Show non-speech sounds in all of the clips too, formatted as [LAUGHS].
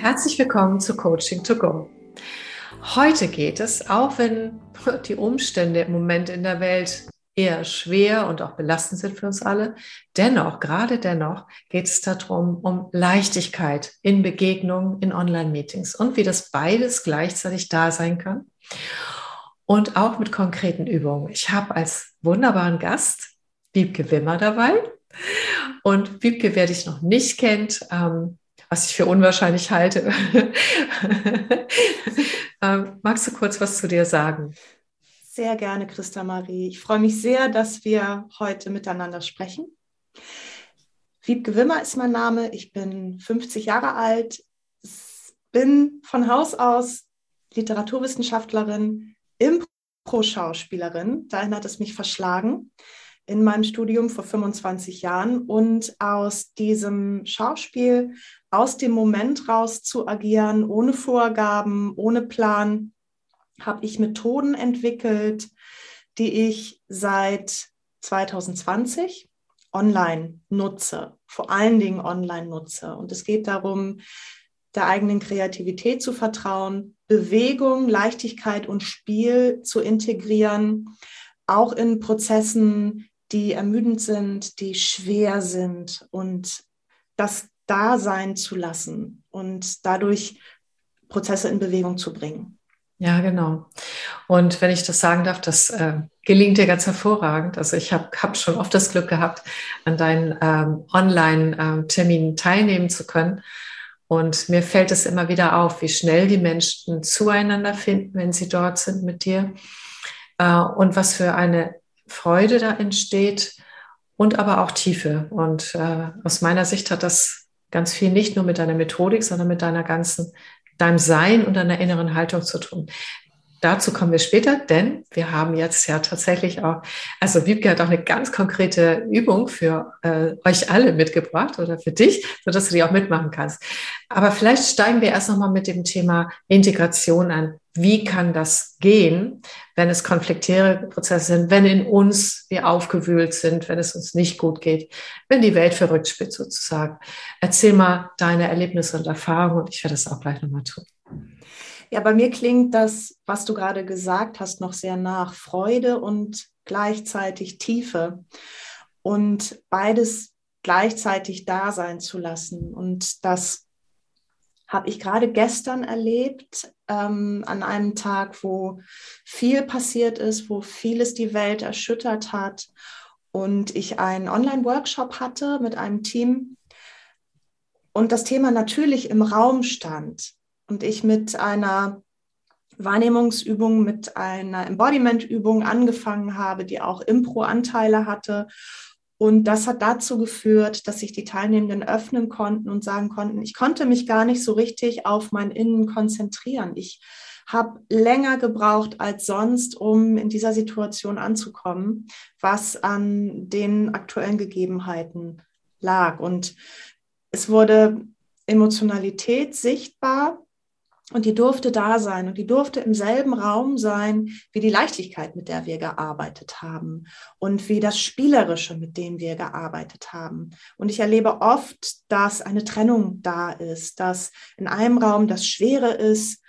Herzlich willkommen zu Coaching to Go. Heute geht es, auch wenn die Umstände im Moment in der Welt eher schwer und auch belastend sind für uns alle, dennoch, gerade dennoch, geht es darum, um Leichtigkeit in Begegnungen, in Online-Meetings und wie das beides gleichzeitig da sein kann. Und auch mit konkreten Übungen. Ich habe als wunderbaren Gast Wiebke Wimmer dabei. Und Wiebke, wer dich noch nicht kennt, ähm, was ich für unwahrscheinlich halte, [LAUGHS] ähm, magst du kurz was zu dir sagen? Sehr gerne, Christa Marie. Ich freue mich sehr, dass wir heute miteinander sprechen. Wiebke Wimmer ist mein Name. Ich bin 50 Jahre alt, bin von Haus aus Literaturwissenschaftlerin, Impro-Schauspielerin. Dahin hat es mich verschlagen in meinem Studium vor 25 Jahren. Und aus diesem Schauspiel, aus dem Moment raus zu agieren, ohne Vorgaben, ohne Plan, habe ich Methoden entwickelt, die ich seit 2020 online nutze, vor allen Dingen online nutze. Und es geht darum, der eigenen Kreativität zu vertrauen, Bewegung, Leichtigkeit und Spiel zu integrieren, auch in Prozessen, die ermüdend sind, die schwer sind und das da sein zu lassen und dadurch Prozesse in Bewegung zu bringen. Ja, genau. Und wenn ich das sagen darf, das äh, gelingt dir ganz hervorragend. Also ich habe hab schon oft das Glück gehabt, an deinen ähm, Online-Terminen teilnehmen zu können. Und mir fällt es immer wieder auf, wie schnell die Menschen zueinander finden, wenn sie dort sind mit dir. Äh, und was für eine Freude da entsteht und aber auch Tiefe. Und äh, aus meiner Sicht hat das ganz viel nicht nur mit deiner Methodik, sondern mit deiner ganzen, deinem Sein und deiner inneren Haltung zu tun. Dazu kommen wir später, denn wir haben jetzt ja tatsächlich auch, also Wiebke hat auch eine ganz konkrete Übung für äh, euch alle mitgebracht oder für dich, sodass du die auch mitmachen kannst. Aber vielleicht steigen wir erst nochmal mit dem Thema Integration an. Wie kann das gehen, wenn es konfliktäre Prozesse sind, wenn in uns wir aufgewühlt sind, wenn es uns nicht gut geht, wenn die Welt verrückt spielt sozusagen. Erzähl mal deine Erlebnisse und Erfahrungen und ich werde das auch gleich nochmal tun. Ja, bei mir klingt das, was du gerade gesagt hast, noch sehr nach Freude und gleichzeitig Tiefe. Und beides gleichzeitig da sein zu lassen. Und das habe ich gerade gestern erlebt, ähm, an einem Tag, wo viel passiert ist, wo vieles die Welt erschüttert hat. Und ich einen Online-Workshop hatte mit einem Team und das Thema natürlich im Raum stand und ich mit einer Wahrnehmungsübung, mit einer Embodiment-Übung angefangen habe, die auch Impro-Anteile hatte. Und das hat dazu geführt, dass sich die Teilnehmenden öffnen konnten und sagen konnten, ich konnte mich gar nicht so richtig auf mein Innen konzentrieren. Ich habe länger gebraucht als sonst, um in dieser Situation anzukommen, was an den aktuellen Gegebenheiten lag. Und es wurde Emotionalität sichtbar, und die durfte da sein und die durfte im selben Raum sein wie die Leichtigkeit, mit der wir gearbeitet haben und wie das Spielerische, mit dem wir gearbeitet haben. Und ich erlebe oft, dass eine Trennung da ist, dass in einem Raum das Schwere ist,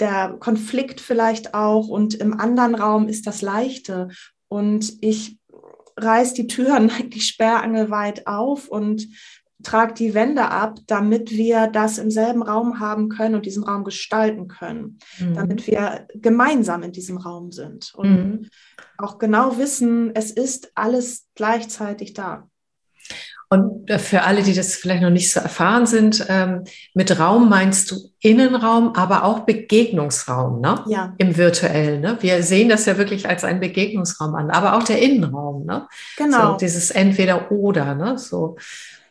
der Konflikt vielleicht auch und im anderen Raum ist das Leichte. Und ich reiß die Türen [LAUGHS] eigentlich sperrangelweit auf und tragt die Wände ab, damit wir das im selben Raum haben können und diesen Raum gestalten können, mhm. damit wir gemeinsam in diesem Raum sind und mhm. auch genau wissen, es ist alles gleichzeitig da. Und für alle, die das vielleicht noch nicht so erfahren sind, ähm, mit Raum meinst du Innenraum, aber auch Begegnungsraum, ne? Ja. Im virtuellen, ne? Wir sehen das ja wirklich als einen Begegnungsraum an, aber auch der Innenraum, ne? Genau. So dieses Entweder-Oder, ne? So.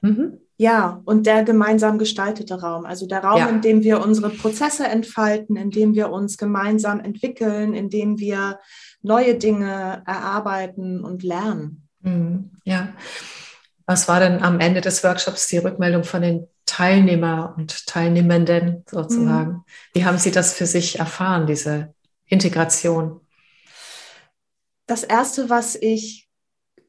Mhm. Ja, und der gemeinsam gestaltete Raum, also der Raum, ja. in dem wir unsere Prozesse entfalten, in dem wir uns gemeinsam entwickeln, in dem wir neue Dinge erarbeiten und lernen. Mhm. Ja. Was war denn am Ende des Workshops die Rückmeldung von den Teilnehmer und Teilnehmenden sozusagen? Mhm. Wie haben Sie das für sich erfahren, diese Integration? Das Erste, was ich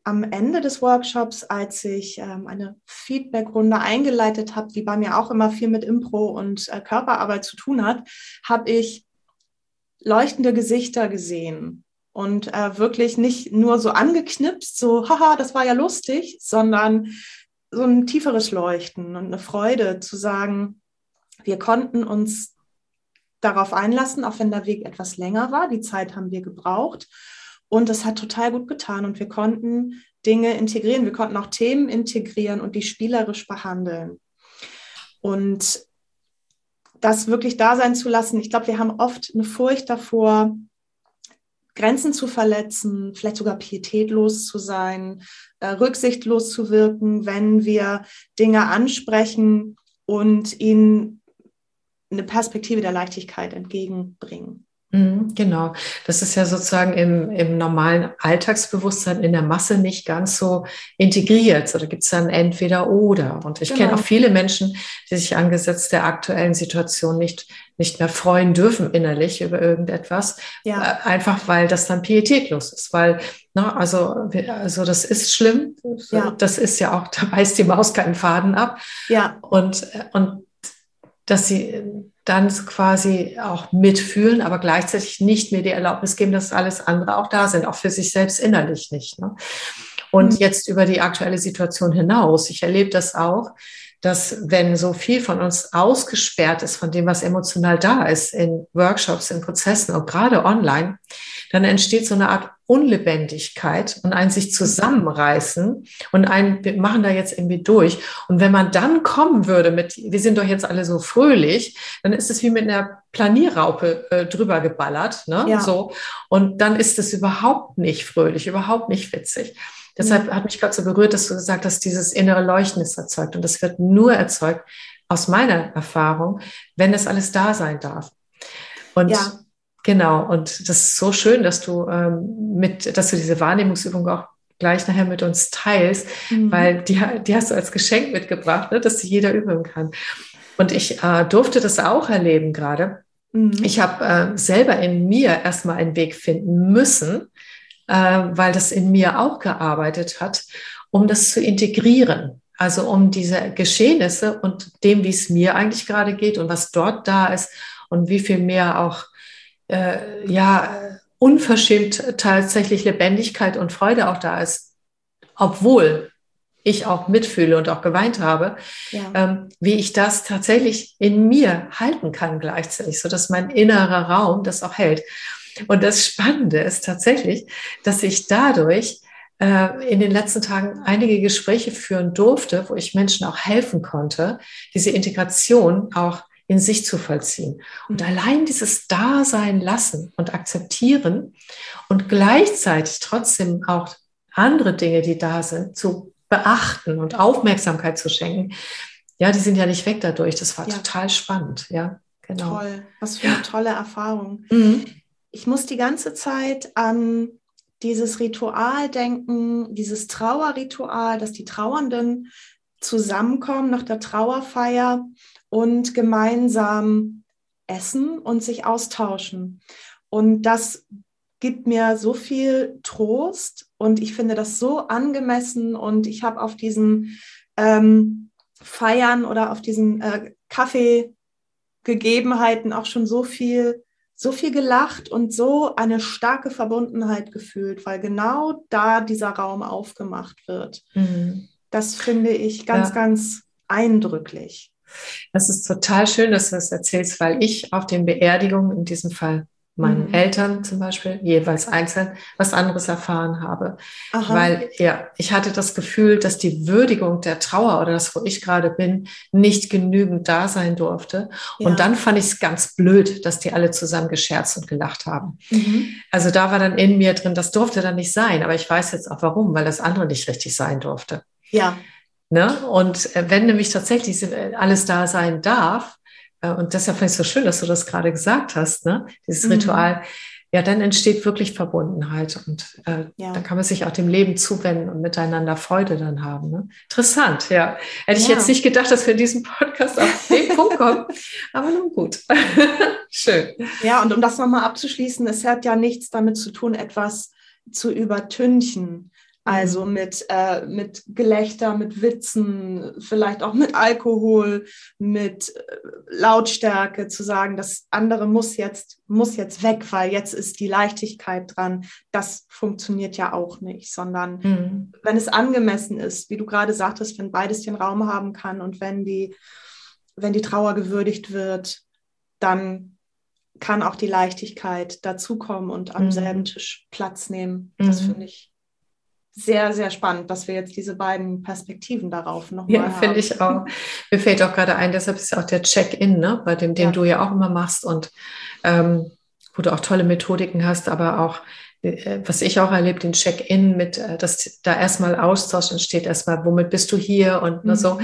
am Ende des Workshops, als ich ähm, eine Feedbackrunde eingeleitet habe, die bei mir auch immer viel mit Impro und äh, Körperarbeit zu tun hat, habe ich leuchtende Gesichter gesehen und äh, wirklich nicht nur so angeknipst, so, haha, das war ja lustig, sondern so ein tieferes Leuchten und eine Freude zu sagen, wir konnten uns darauf einlassen, auch wenn der Weg etwas länger war. Die Zeit haben wir gebraucht. Und es hat total gut getan und wir konnten Dinge integrieren. Wir konnten auch Themen integrieren und die spielerisch behandeln. Und das wirklich da sein zu lassen. Ich glaube, wir haben oft eine Furcht davor, Grenzen zu verletzen, vielleicht sogar pietätlos zu sein, äh, rücksichtslos zu wirken, wenn wir Dinge ansprechen und ihnen eine Perspektive der Leichtigkeit entgegenbringen. Mhm, genau, das ist ja sozusagen im, im normalen Alltagsbewusstsein in der Masse nicht ganz so integriert. So, da gibt es dann entweder oder. Und ich genau. kenne auch viele Menschen, die sich angesichts der aktuellen Situation nicht, nicht mehr freuen dürfen innerlich über irgendetwas. Ja. Äh, einfach weil das dann pietätlos ist. Weil, na, ne, also, also das ist schlimm. Ja. Das ist ja auch, [LAUGHS] da beißt die Maus keinen Faden ab. Ja. Und, und dass sie dann quasi auch mitfühlen, aber gleichzeitig nicht mehr die Erlaubnis geben, dass alles andere auch da sind, auch für sich selbst innerlich nicht. Ne? Und mhm. jetzt über die aktuelle Situation hinaus. Ich erlebe das auch, dass wenn so viel von uns ausgesperrt ist von dem, was emotional da ist, in Workshops, in Prozessen und gerade online, dann entsteht so eine Art Unlebendigkeit und ein sich zusammenreißen und ein, wir machen da jetzt irgendwie durch. Und wenn man dann kommen würde mit, wir sind doch jetzt alle so fröhlich, dann ist es wie mit einer Planierraupe äh, drüber geballert, ne? Ja. So. Und dann ist es überhaupt nicht fröhlich, überhaupt nicht witzig. Deshalb hat mich gerade so berührt, dass du gesagt hast, dieses innere Leuchten ist erzeugt. Und das wird nur erzeugt, aus meiner Erfahrung, wenn es alles da sein darf. Und ja. Genau, und das ist so schön, dass du ähm, mit, dass du diese Wahrnehmungsübung auch gleich nachher mit uns teilst, mhm. weil die, die hast du als Geschenk mitgebracht, ne, dass sie jeder üben kann. Und ich äh, durfte das auch erleben gerade. Mhm. Ich habe äh, selber in mir erstmal einen Weg finden müssen, äh, weil das in mir auch gearbeitet hat, um das zu integrieren. Also um diese Geschehnisse und dem, wie es mir eigentlich gerade geht und was dort da ist und wie viel mehr auch äh, ja unverschämt tatsächlich Lebendigkeit und Freude auch da ist, obwohl ich auch mitfühle und auch geweint habe, ja. ähm, wie ich das tatsächlich in mir halten kann gleichzeitig, so dass mein innerer Raum das auch hält. Und das Spannende ist tatsächlich, dass ich dadurch äh, in den letzten Tagen einige Gespräche führen durfte, wo ich Menschen auch helfen konnte, diese Integration auch in sich zu vollziehen. Und mhm. allein dieses Dasein lassen und akzeptieren und gleichzeitig trotzdem auch andere Dinge, die da sind, zu beachten und Aufmerksamkeit zu schenken, ja, die sind ja nicht weg dadurch. Das war ja. total spannend, ja. Genau. Toll, was für eine tolle Erfahrung. Mhm ich muss die ganze Zeit an dieses Ritual denken, dieses Trauerritual, dass die Trauernden zusammenkommen nach der Trauerfeier und gemeinsam essen und sich austauschen. Und das gibt mir so viel Trost und ich finde das so angemessen und ich habe auf diesen ähm, Feiern oder auf diesen äh, Kaffeegegebenheiten auch schon so viel so viel gelacht und so eine starke Verbundenheit gefühlt, weil genau da dieser Raum aufgemacht wird. Mhm. Das finde ich ganz, ja. ganz eindrücklich. Das ist total schön, dass du das erzählst, weil ich auf den Beerdigungen in diesem Fall meinen mhm. Eltern zum Beispiel jeweils einzeln was anderes erfahren habe. Aha. Weil ja, ich hatte das Gefühl, dass die Würdigung der Trauer oder das, wo ich gerade bin, nicht genügend da sein durfte. Ja. Und dann fand ich es ganz blöd, dass die alle zusammen gescherzt und gelacht haben. Mhm. Also da war dann in mir drin, das durfte dann nicht sein. Aber ich weiß jetzt auch warum, weil das andere nicht richtig sein durfte. Ja. Ne? Und äh, wenn nämlich tatsächlich alles da sein darf, äh, und deshalb finde ich es so schön, dass du das gerade gesagt hast, ne? dieses mhm. Ritual. Ja, dann entsteht wirklich Verbundenheit und äh, ja. dann kann man sich auch dem Leben zuwenden und miteinander Freude dann haben. Ne? Interessant, ja. Hätte ich jetzt nicht gedacht, dass wir in diesem Podcast auf den [LAUGHS] Punkt kommen, aber nun gut. [LAUGHS] Schön. Ja, und um das nochmal abzuschließen, es hat ja nichts damit zu tun, etwas zu übertünchen. Also mhm. mit, äh, mit Gelächter, mit Witzen, vielleicht auch mit Alkohol, mit äh, Lautstärke zu sagen, das andere muss jetzt, muss jetzt weg, weil jetzt ist die Leichtigkeit dran. Das funktioniert ja auch nicht, sondern mhm. wenn es angemessen ist, wie du gerade sagtest, wenn beides den Raum haben kann und wenn die, wenn die Trauer gewürdigt wird, dann kann auch die Leichtigkeit dazukommen und am mhm. selben Tisch Platz nehmen. Das mhm. finde ich sehr, sehr spannend, dass wir jetzt diese beiden Perspektiven darauf nochmal ja, haben. Ja, finde ich auch. Mir fällt auch gerade ein, deshalb ist ja auch der Check-in, ne, bei dem, den ja. du ja auch immer machst und ähm, wo du auch tolle Methodiken hast, aber auch äh, was ich auch erlebt, den Check-in mit, äh, dass da erstmal Austausch entsteht, erstmal, womit bist du hier und mhm. so.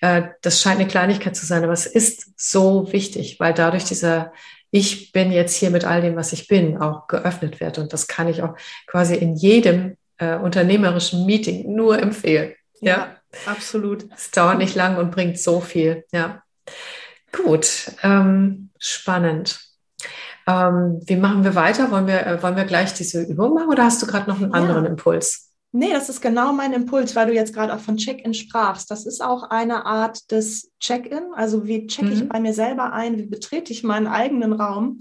Äh, das scheint eine Kleinigkeit zu sein, aber es ist so wichtig, weil dadurch dieser ich bin jetzt hier mit all dem, was ich bin, auch geöffnet wird. Und das kann ich auch quasi in jedem äh, unternehmerischen Meeting nur empfehlen. Ja, ja absolut. Es dauert nicht lang und bringt so viel. Ja. Gut, ähm, spannend. Ähm, wie machen wir weiter? Wollen wir, äh, wollen wir gleich diese Übung machen oder hast du gerade noch einen anderen ja. Impuls? Nee, das ist genau mein Impuls, weil du jetzt gerade auch von Check-in sprachst. Das ist auch eine Art des Check-in. Also wie checke ich mhm. bei mir selber ein? Wie betrete ich meinen eigenen Raum?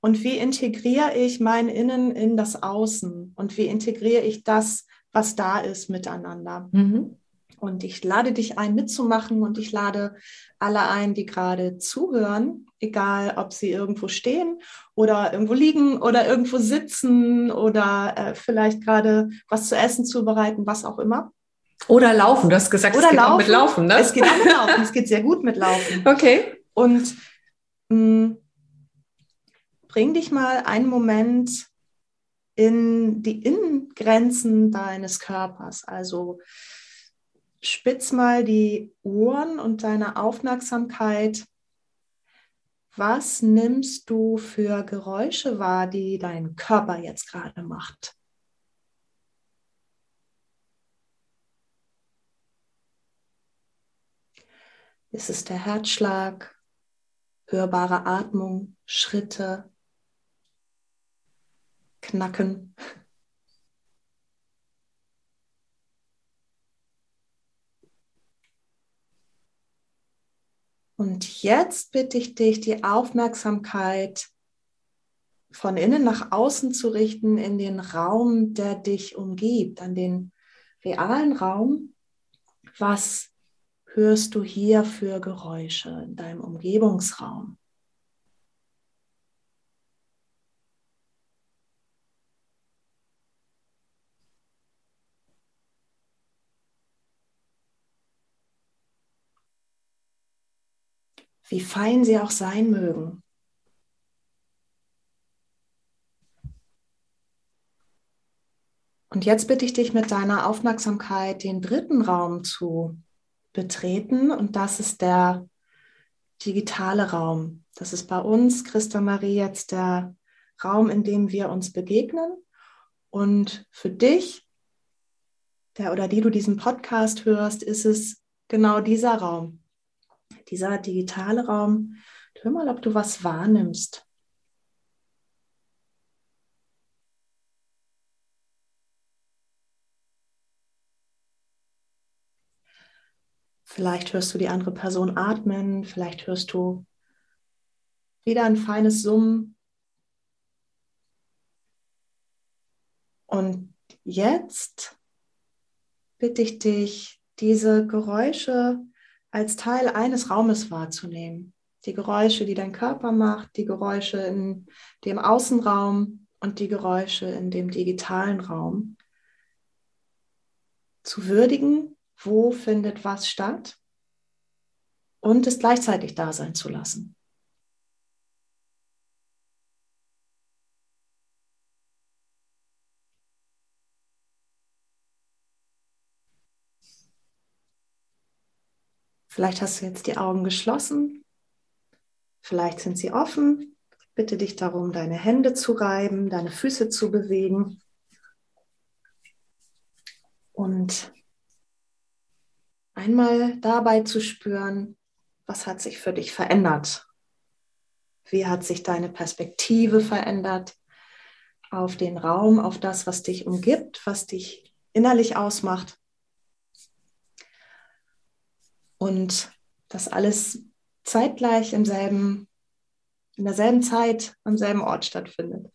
Und wie integriere ich mein Innen in das Außen? Und wie integriere ich das, was da ist, miteinander? Mhm. Und ich lade dich ein, mitzumachen und ich lade alle ein, die gerade zuhören, egal ob sie irgendwo stehen oder irgendwo liegen oder irgendwo sitzen oder äh, vielleicht gerade was zu essen zubereiten, was auch immer. Oder laufen, du hast gesagt, oder es geht laufen. auch mit Laufen, ne? Es geht auch mit Laufen, es geht sehr gut mit Laufen. [LAUGHS] Okay. Und mh, mm, bring dich mal einen Moment in die Innengrenzen deines Körpers. Also spitz mal die Ohren und deine Aufmerksamkeit. Was nimmst du für Geräusche wahr, die dein Körper jetzt gerade macht? Ist es der Herzschlag, hörbare Atmung, Schritte, Knacken? Und jetzt bitte ich dich, die Aufmerksamkeit von innen nach außen zu richten in den Raum, der dich umgibt, an den realen Raum. Was hörst du hier für Geräusche in deinem Umgebungsraum? Wie fein sie auch sein mögen. Und jetzt bitte ich dich mit deiner Aufmerksamkeit den dritten Raum zu betreten und das ist der digitale Raum. Das ist bei uns, Christa Marie, jetzt der Raum, in dem wir uns begegnen. Und für dich, der oder die du diesen Podcast hörst, ist es genau dieser Raum, dieser digitale Raum. Hör mal, ob du was wahrnimmst. Vielleicht hörst du die andere Person atmen, vielleicht hörst du wieder ein feines Summen. Und jetzt bitte ich dich, diese Geräusche als Teil eines Raumes wahrzunehmen. Die Geräusche, die dein Körper macht, die Geräusche in dem Außenraum und die Geräusche in dem digitalen Raum. Zu würdigen, wo findet was statt und es gleichzeitig da sein zu lassen. Vielleicht hast du jetzt die Augen geschlossen, vielleicht sind sie offen. Ich bitte dich darum, deine Hände zu reiben, deine Füße zu bewegen und einmal dabei zu spüren, was hat sich für dich verändert? Wie hat sich deine Perspektive verändert auf den Raum, auf das, was dich umgibt, was dich innerlich ausmacht. Und das alles zeitgleich im selben, in derselben Zeit am selben Ort stattfindet.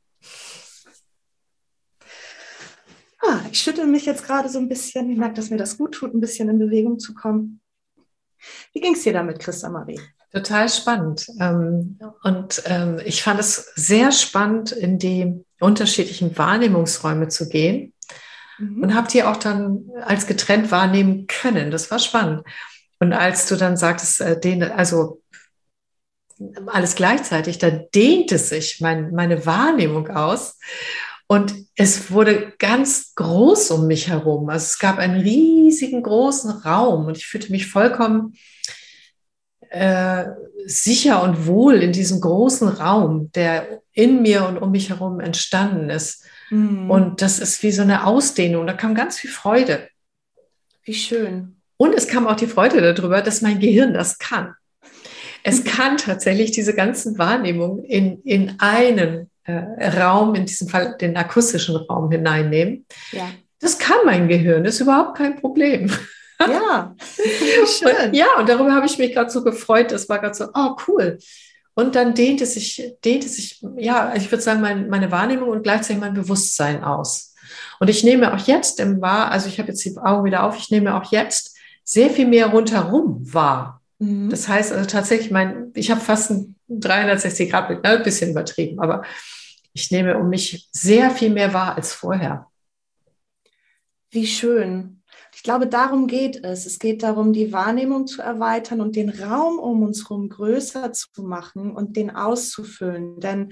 Ah, ich schüttel mich jetzt gerade so ein bisschen. Ich merke, dass mir das gut tut, ein bisschen in Bewegung zu kommen. Wie ging es dir damit, Christa Marie? Total spannend. Ähm, und ähm, ich fand es sehr spannend, in die unterschiedlichen Wahrnehmungsräume zu gehen mhm. und habe die auch dann als getrennt wahrnehmen können. Das war spannend. Und als du dann sagtest, äh, den, also alles gleichzeitig, da dehnte sich mein, meine Wahrnehmung aus. Und es wurde ganz groß um mich herum. Also es gab einen riesigen großen Raum und ich fühlte mich vollkommen äh, sicher und wohl in diesem großen Raum, der in mir und um mich herum entstanden ist. Mhm. Und das ist wie so eine Ausdehnung. Da kam ganz viel Freude. Wie schön. Und es kam auch die Freude darüber, dass mein Gehirn das kann. Es kann tatsächlich diese ganzen Wahrnehmungen in, in einen äh, Raum, in diesem Fall den akustischen Raum hineinnehmen. Ja. Das kann mein Gehirn, das ist überhaupt kein Problem. Ja, [LAUGHS] [LAUGHS] schön. Und, ja, und darüber habe ich mich gerade so gefreut. Das war gerade so, oh cool. Und dann dehnte sich, dehnte sich, ja, ich würde sagen, mein, meine Wahrnehmung und gleichzeitig mein Bewusstsein aus. Und ich nehme auch jetzt im Wahr, also ich habe jetzt die Augen wieder auf, ich nehme auch jetzt sehr viel mehr rundherum wahr. Mhm. Das heißt also tatsächlich, mein, ich habe fast ein 360 Grad ne, ein bisschen übertrieben, aber ich nehme um mich sehr viel mehr wahr als vorher. Wie schön. Ich glaube, darum geht es. Es geht darum, die Wahrnehmung zu erweitern und den Raum um uns herum größer zu machen und den auszufüllen. Denn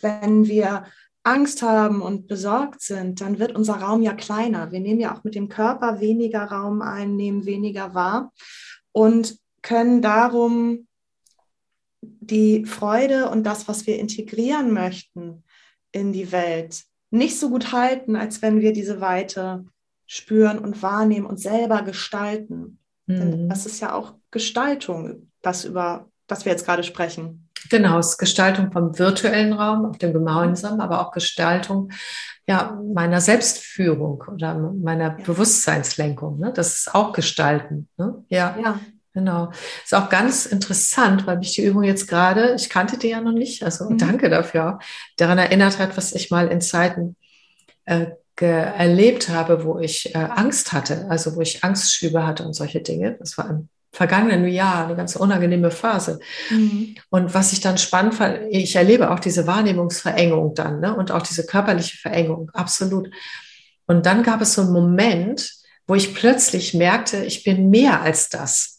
wenn wir Angst haben und besorgt sind, dann wird unser Raum ja kleiner. Wir nehmen ja auch mit dem Körper weniger Raum ein, nehmen weniger wahr und können darum die Freude und das, was wir integrieren möchten, in die Welt nicht so gut halten, als wenn wir diese Weite spüren und wahrnehmen und selber gestalten. Mhm. Denn das ist ja auch Gestaltung, das über das wir jetzt gerade sprechen. Genau, es ist Gestaltung vom virtuellen Raum, auf dem gemeinsamen, aber auch Gestaltung ja, meiner Selbstführung oder meiner ja. Bewusstseinslenkung. Ne? Das ist auch Gestalten. Ne? Ja. ja. Genau. Ist auch ganz interessant, weil mich die Übung jetzt gerade, ich kannte die ja noch nicht, also mhm. danke dafür, daran erinnert hat, was ich mal in Zeiten äh, erlebt habe, wo ich äh, Angst hatte, also wo ich Angstschübe hatte und solche Dinge. Das war im vergangenen Jahr eine ganz unangenehme Phase. Mhm. Und was ich dann spannend fand, ich erlebe auch diese Wahrnehmungsverengung dann ne? und auch diese körperliche Verengung, absolut. Und dann gab es so einen Moment, wo ich plötzlich merkte, ich bin mehr als das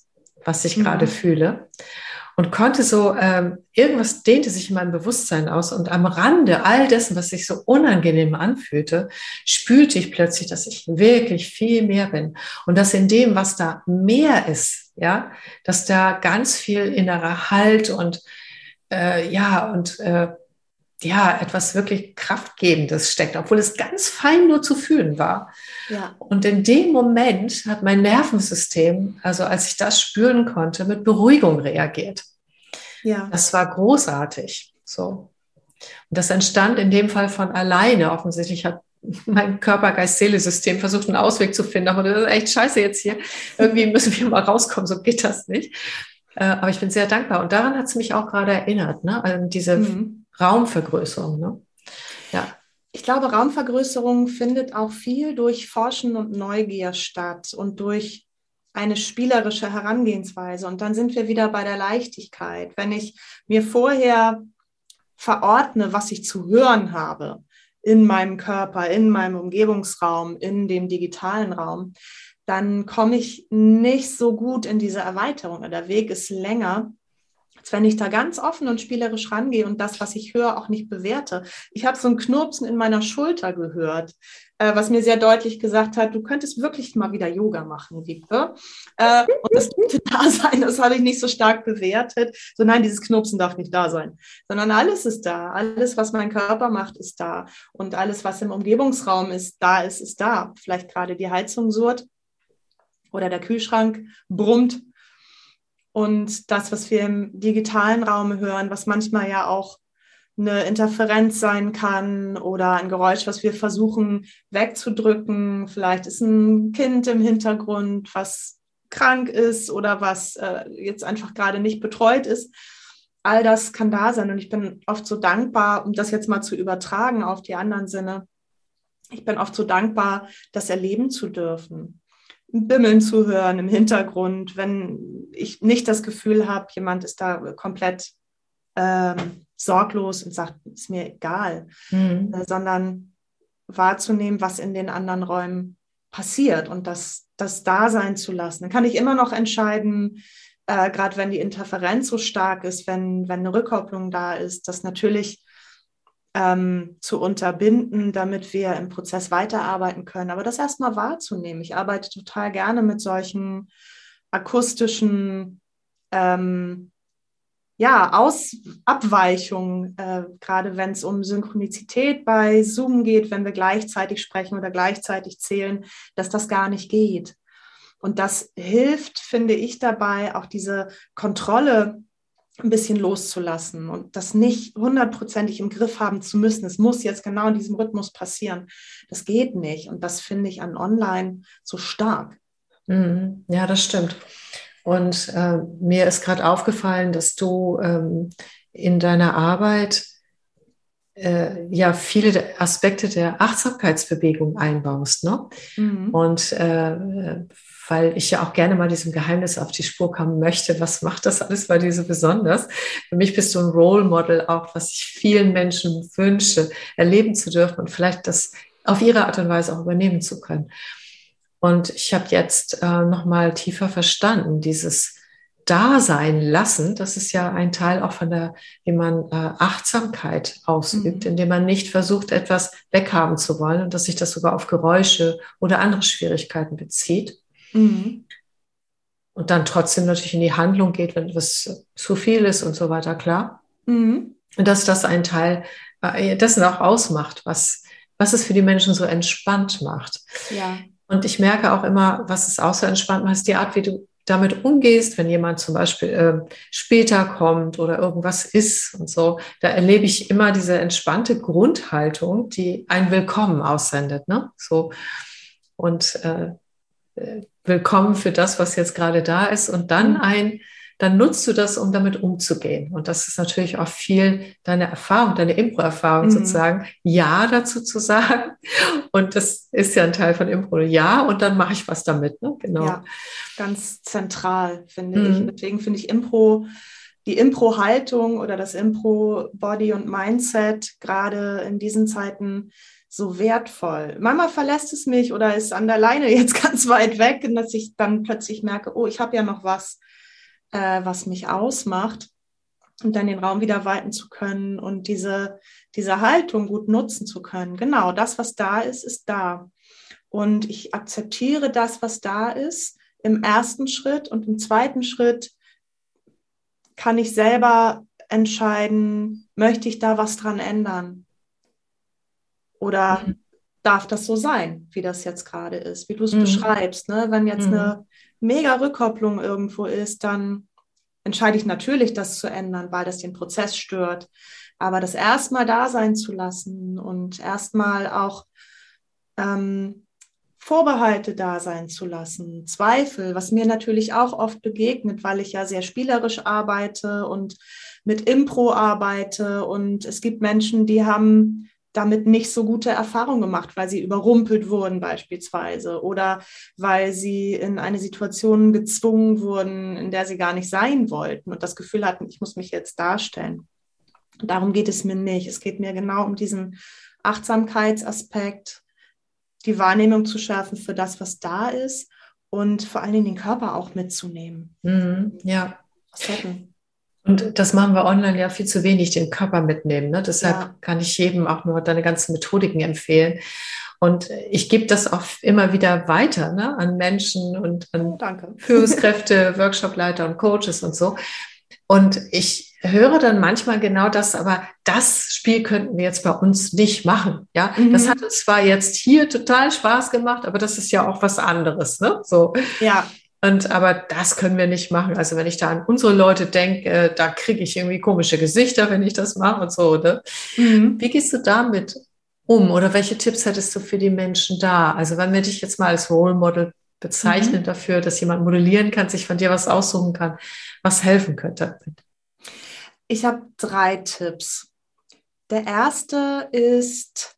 was ich mhm. gerade fühle. Und konnte so, ähm, irgendwas dehnte sich in meinem Bewusstsein aus und am Rande all dessen, was sich so unangenehm anfühlte, spürte ich plötzlich, dass ich wirklich viel mehr bin. Und dass in dem, was da mehr ist, ja, dass da ganz viel innerer Halt und äh, ja, und äh, ja, etwas wirklich Kraftgebendes steckt, obwohl es ganz fein nur zu fühlen war. Ja. Und in dem Moment hat mein Nervensystem, also als ich das spüren konnte, mit Beruhigung reagiert. Ja. Das war großartig. So. Und das entstand in dem Fall von alleine. Offensichtlich hat mein Körper-Geist-Seele-System versucht, einen Ausweg zu finden. Aber das ist echt scheiße jetzt hier. Irgendwie müssen wir mal rauskommen, so geht das nicht. Äh, aber ich bin sehr dankbar. Und daran hat es mich auch gerade erinnert, ne? Also diese mhm Raumvergrößerung. Ne? Ja. Ich glaube, Raumvergrößerung findet auch viel durch Forschen und Neugier statt und durch eine spielerische Herangehensweise. Und dann sind wir wieder bei der Leichtigkeit. Wenn ich mir vorher verordne, was ich zu hören habe in meinem Körper, in meinem Umgebungsraum, in dem digitalen Raum, dann komme ich nicht so gut in diese Erweiterung. Der Weg ist länger als wenn ich da ganz offen und spielerisch rangehe und das, was ich höre, auch nicht bewerte. Ich habe so ein Knurpsen in meiner Schulter gehört, äh, was mir sehr deutlich gesagt hat, du könntest wirklich mal wieder Yoga machen, Wiebke. Äh, und das könnte da sein, das habe ich nicht so stark bewertet. So nein, dieses Knurpsen darf nicht da sein, sondern alles ist da. Alles, was mein Körper macht, ist da. Und alles, was im Umgebungsraum ist, da ist, ist da. Vielleicht gerade die Heizung surrt oder der Kühlschrank brummt und das, was wir im digitalen Raum hören, was manchmal ja auch eine Interferenz sein kann oder ein Geräusch, was wir versuchen wegzudrücken. Vielleicht ist ein Kind im Hintergrund, was krank ist oder was äh, jetzt einfach gerade nicht betreut ist. All das kann da sein und ich bin oft so dankbar, um das jetzt mal zu übertragen auf die anderen Sinne. Ich bin oft so dankbar, das erleben zu dürfen. Bimmeln zu hören im Hintergrund, wenn ich nicht das Gefühl habe, jemand ist da komplett ähm, sorglos und sagt, ist mir egal, mhm. äh, sondern wahrzunehmen, was in den anderen Räumen passiert und das, das da sein zu lassen. Dann kann ich immer noch entscheiden, äh, gerade wenn die Interferenz so stark ist, wenn, wenn eine Rückkopplung da ist, das natürlich ähm, zu unterbinden, damit wir im Prozess weiterarbeiten können. Aber das erstmal wahrzunehmen. Ich arbeite total gerne mit solchen akustischen ähm, ja, Aus Abweichungen, äh, gerade wenn es um Synchronizität bei Zoom geht, wenn wir gleichzeitig sprechen oder gleichzeitig zählen, dass das gar nicht geht. Und das hilft, finde ich, dabei, auch diese Kontrolle ein bisschen loszulassen und das nicht hundertprozentig im Griff haben zu müssen. Es muss jetzt genau in diesem Rhythmus passieren. Das geht nicht. Und das finde ich an Online so stark. Mhm. Ja, das stimmt. Und äh, mir ist gerade aufgefallen, dass du ähm, in deiner Arbeit äh, ja viele Aspekte der Achtsamkeitsbewegung einbaust. Ne? Mhm. Und äh, weil ich ja auch gerne mal diesem Geheimnis auf die Spur kommen möchte, was macht das alles bei dir so besonders? Für mich bist du ein Role Model auch, was ich vielen Menschen wünsche, erleben zu dürfen und vielleicht das auf ihre Art und Weise auch übernehmen zu können. Und ich habe jetzt äh, noch mal tiefer verstanden, dieses Dasein lassen, das ist ja ein Teil auch von der, wie man äh, Achtsamkeit ausübt, mhm. indem man nicht versucht, etwas weghaben zu wollen und dass sich das sogar auf Geräusche oder andere Schwierigkeiten bezieht. Mhm. Und dann trotzdem natürlich in die Handlung geht, wenn etwas zu viel ist und so weiter, klar. Mhm. Und dass das ein Teil äh, dessen auch ausmacht, was, was es für die Menschen so entspannt macht. Ja. Und ich merke auch immer, was es auch so entspannt macht, ist die Art, wie du damit umgehst, wenn jemand zum Beispiel äh, später kommt oder irgendwas ist und so, da erlebe ich immer diese entspannte Grundhaltung, die ein Willkommen aussendet. Ne? So und äh, äh Willkommen für das, was jetzt gerade da ist und dann mhm. ein dann nutzt du das, um damit umzugehen. Und das ist natürlich auch viel deine Erfahrung, deine Impro-Erfahrung mhm. sozusagen, Ja dazu zu sagen. Und das ist ja ein Teil von Impro, Ja, und dann mache ich was damit. Ne? Genau. Ja, ganz zentral, finde mhm. ich. Deswegen finde ich Impro, die Impro-Haltung oder das Impro-Body und Mindset gerade in diesen Zeiten so wertvoll. Manchmal verlässt es mich oder ist an der Leine [LAUGHS] jetzt ganz weit weg, dass ich dann plötzlich merke, oh, ich habe ja noch was äh, was mich ausmacht und dann den Raum wieder weiten zu können und diese, diese Haltung gut nutzen zu können. Genau, das, was da ist, ist da. Und ich akzeptiere das, was da ist, im ersten Schritt und im zweiten Schritt kann ich selber entscheiden, möchte ich da was dran ändern? Oder mhm. darf das so sein, wie das jetzt gerade ist, wie du es mhm. beschreibst? Ne? Wenn jetzt mhm. eine mega Rückkopplung irgendwo ist, dann entscheide ich natürlich, das zu ändern, weil das den Prozess stört. Aber das erstmal da sein zu lassen und erstmal auch ähm, Vorbehalte da sein zu lassen, Zweifel, was mir natürlich auch oft begegnet, weil ich ja sehr spielerisch arbeite und mit Impro arbeite. Und es gibt Menschen, die haben damit nicht so gute Erfahrungen gemacht, weil sie überrumpelt wurden beispielsweise oder weil sie in eine Situation gezwungen wurden, in der sie gar nicht sein wollten und das Gefühl hatten, ich muss mich jetzt darstellen. Darum geht es mir nicht. Es geht mir genau um diesen Achtsamkeitsaspekt, die Wahrnehmung zu schärfen für das, was da ist und vor allen Dingen den Körper auch mitzunehmen. Mhm, ja. Und das machen wir online ja viel zu wenig, den Körper mitnehmen. Ne? Deshalb ja. kann ich jedem auch nur deine ganzen Methodiken empfehlen. Und ich gebe das auch immer wieder weiter ne? an Menschen und an Danke. Führungskräfte, [LAUGHS] Workshopleiter und Coaches und so. Und ich höre dann manchmal genau das, aber das Spiel könnten wir jetzt bei uns nicht machen. Ja, mhm. das hat uns zwar jetzt hier total Spaß gemacht, aber das ist ja auch was anderes. Ne? So. Ja, Und aber das können wir nicht machen. Also wenn ich da an unsere Leute denke, äh, da kriege ich irgendwie komische Gesichter, wenn ich das mache und so. Ne? Mhm. Wie gehst du damit um? Oder welche Tipps hättest du für die Menschen da? Also wenn wir dich jetzt mal als Role Model bezeichnen mhm. dafür, dass jemand modellieren kann, sich von dir was aussuchen kann, was helfen könnte. Ich habe drei Tipps. Der erste ist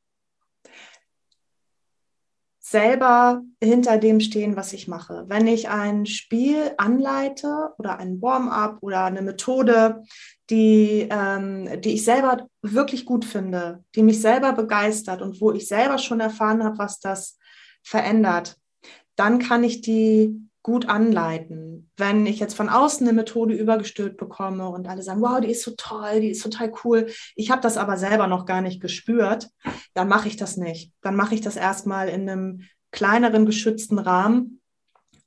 selber hinter dem stehen, was ich mache. Wenn ich ein Spiel anleite oder ein Warm-up oder eine Methode, die, ähm, die ich selber wirklich gut finde, die mich selber begeistert und wo ich selber schon erfahren habe, was das verändert, dann kann ich die gut anleiten. Wenn ich jetzt von außen eine Methode übergestülpt bekomme und alle sagen, wow, die ist so toll, die ist total cool, ich habe das aber selber noch gar nicht gespürt, dann mache ich das nicht. Dann mache ich das erstmal in einem kleineren geschützten Rahmen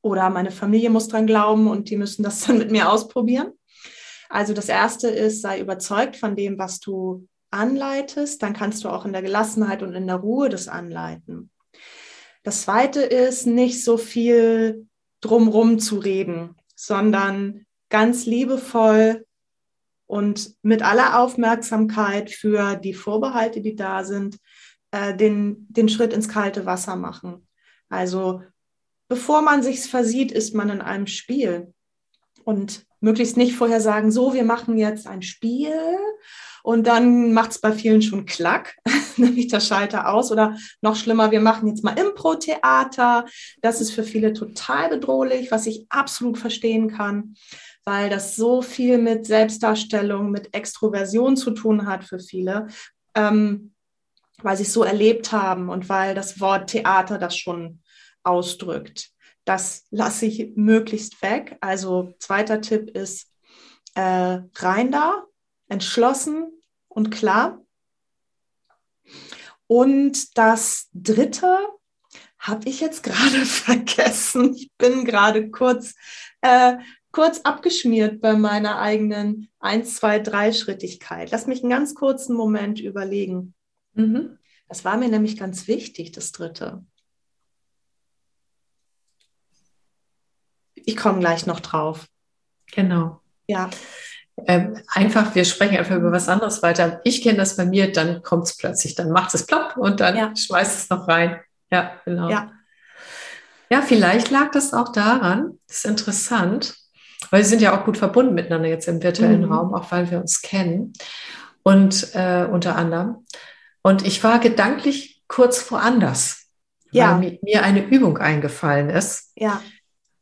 oder meine Familie muss dran glauben und die müssen das [LAUGHS] dann mit mir ausprobieren. Also das Erste ist, sei überzeugt von dem, was du anleitest, dann kannst du auch in der Gelassenheit und in der Ruhe das anleiten. Das zweite ist, nicht so viel drumrum zu reden, sondern ganz liebevoll und mit aller Aufmerksamkeit für die Vorbehalte, die da sind, äh, den, den Schritt ins kalte Wasser machen. Also bevor man sich's versieht, ist man in einem Spiel. Und möglichst nicht vorher sagen, so, wir machen jetzt ein Spiel und dann macht es bei vielen schon Klack, [LAUGHS] nämlich der Schalter aus. Oder noch schlimmer, wir machen jetzt mal Impro-Theater. Das ist für viele total bedrohlich, was ich absolut verstehen kann, weil das so viel mit Selbstdarstellung, mit Extroversion zu tun hat für viele. Ähm, weil sie es so erlebt haben und weil das Wort Theater das schon ausdrückt. Das lasse ich möglichst weg. Also zweiter Tipp ist äh, rein da, entschlossen und klar. Und das dritte habe ich jetzt [LAUGHS] gerade vergessen. Ich bin gerade kurz, äh, kurz abgeschmiert bei meiner eigenen 1, 2, 3 Schrittigkeit. Lass mich einen ganz kurzen Moment überlegen. Mhm. Das war mir nämlich ganz wichtig, das dritte. Ich komme gleich noch drauf. Genau. Ja. Ähm, einfach, wir sprechen einfach über was anderes weiter. Ich kenne das bei mir, dann kommt es plötzlich, dann macht es plopp und dann ja. schmeißt es noch rein. Ja, genau. Ja. ja, vielleicht lag das auch daran, das ist interessant, weil wir sind ja auch gut verbunden miteinander jetzt im virtuellen mhm. Raum, auch weil wir uns kennen und äh, unter anderem. Und ich war gedanklich kurz woanders, ja. weil mir eine Übung eingefallen ist. Ja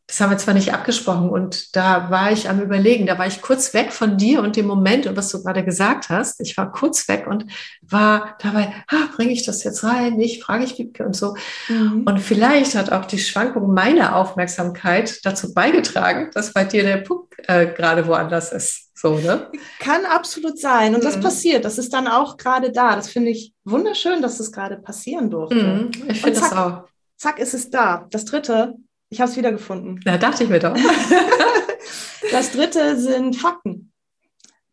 das haben wir zwar nicht abgesprochen und da war ich am Überlegen, da war ich kurz weg von dir und dem Moment und was du gerade gesagt hast. Ich war kurz weg und war dabei, ah, bringe ich das jetzt rein, nicht, frage ich Wiebke und so. Mhm. Und vielleicht hat auch die Schwankung meiner Aufmerksamkeit dazu beigetragen, dass bei dir der Punkt äh, gerade woanders ist. So, ne? Kann absolut sein. Und mhm. das passiert. Das ist dann auch gerade da. Das finde ich wunderschön, dass das gerade passieren durfte. Mhm. Ich finde das auch. Zack, ist es da. Das dritte, ich habe es wiedergefunden. Ja, dachte ich mir doch. [LAUGHS] das dritte sind Fakten.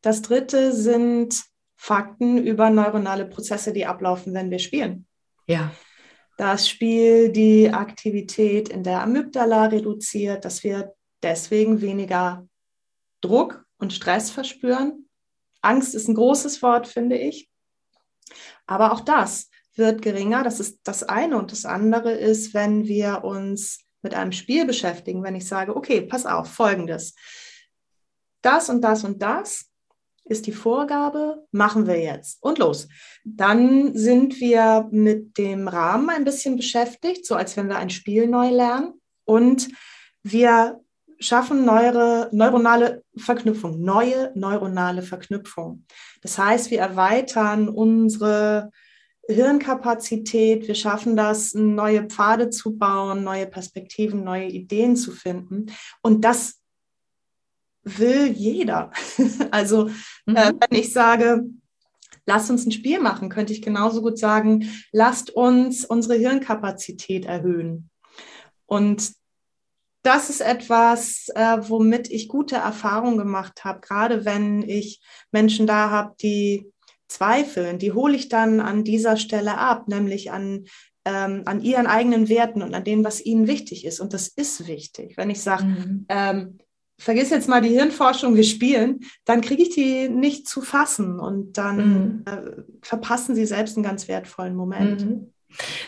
Das dritte sind Fakten über neuronale Prozesse, die ablaufen, wenn wir spielen. Ja. Das Spiel die Aktivität in der Amygdala reduziert, dass wir deswegen weniger Druck und Stress verspüren. Angst ist ein großes Wort, finde ich. Aber auch das wird geringer. Das ist das eine. Und das andere ist, wenn wir uns mit einem Spiel beschäftigen, wenn ich sage, okay, pass auf, folgendes. Das und das und das ist die Vorgabe, machen wir jetzt und los. Dann sind wir mit dem Rahmen ein bisschen beschäftigt, so als wenn wir ein Spiel neu lernen und wir schaffen neuere neuronale Verknüpfung, neue neuronale Verknüpfung. Das heißt, wir erweitern unsere Hirnkapazität, wir schaffen das, neue Pfade zu bauen, neue Perspektiven, neue Ideen zu finden. Und das will jeder. [LAUGHS] also mhm. äh, wenn ich sage, lasst uns ein Spiel machen, könnte ich genauso gut sagen, lasst uns unsere Hirnkapazität erhöhen. Und das ist etwas, äh, womit ich gute Erfahrungen gemacht habe, gerade wenn ich Menschen da habe, die zweifeln, die hole ich dann an dieser Stelle ab, nämlich an ähm, an ihren eigenen Werten und an dem, was ihnen wichtig ist. Und das ist wichtig. Wenn ich sage, mhm. ähm, vergiss jetzt mal die Hirnforschung, wir spielen, dann kriege ich die nicht zu fassen und dann mhm. äh, verpassen sie selbst einen ganz wertvollen Moment. Mhm.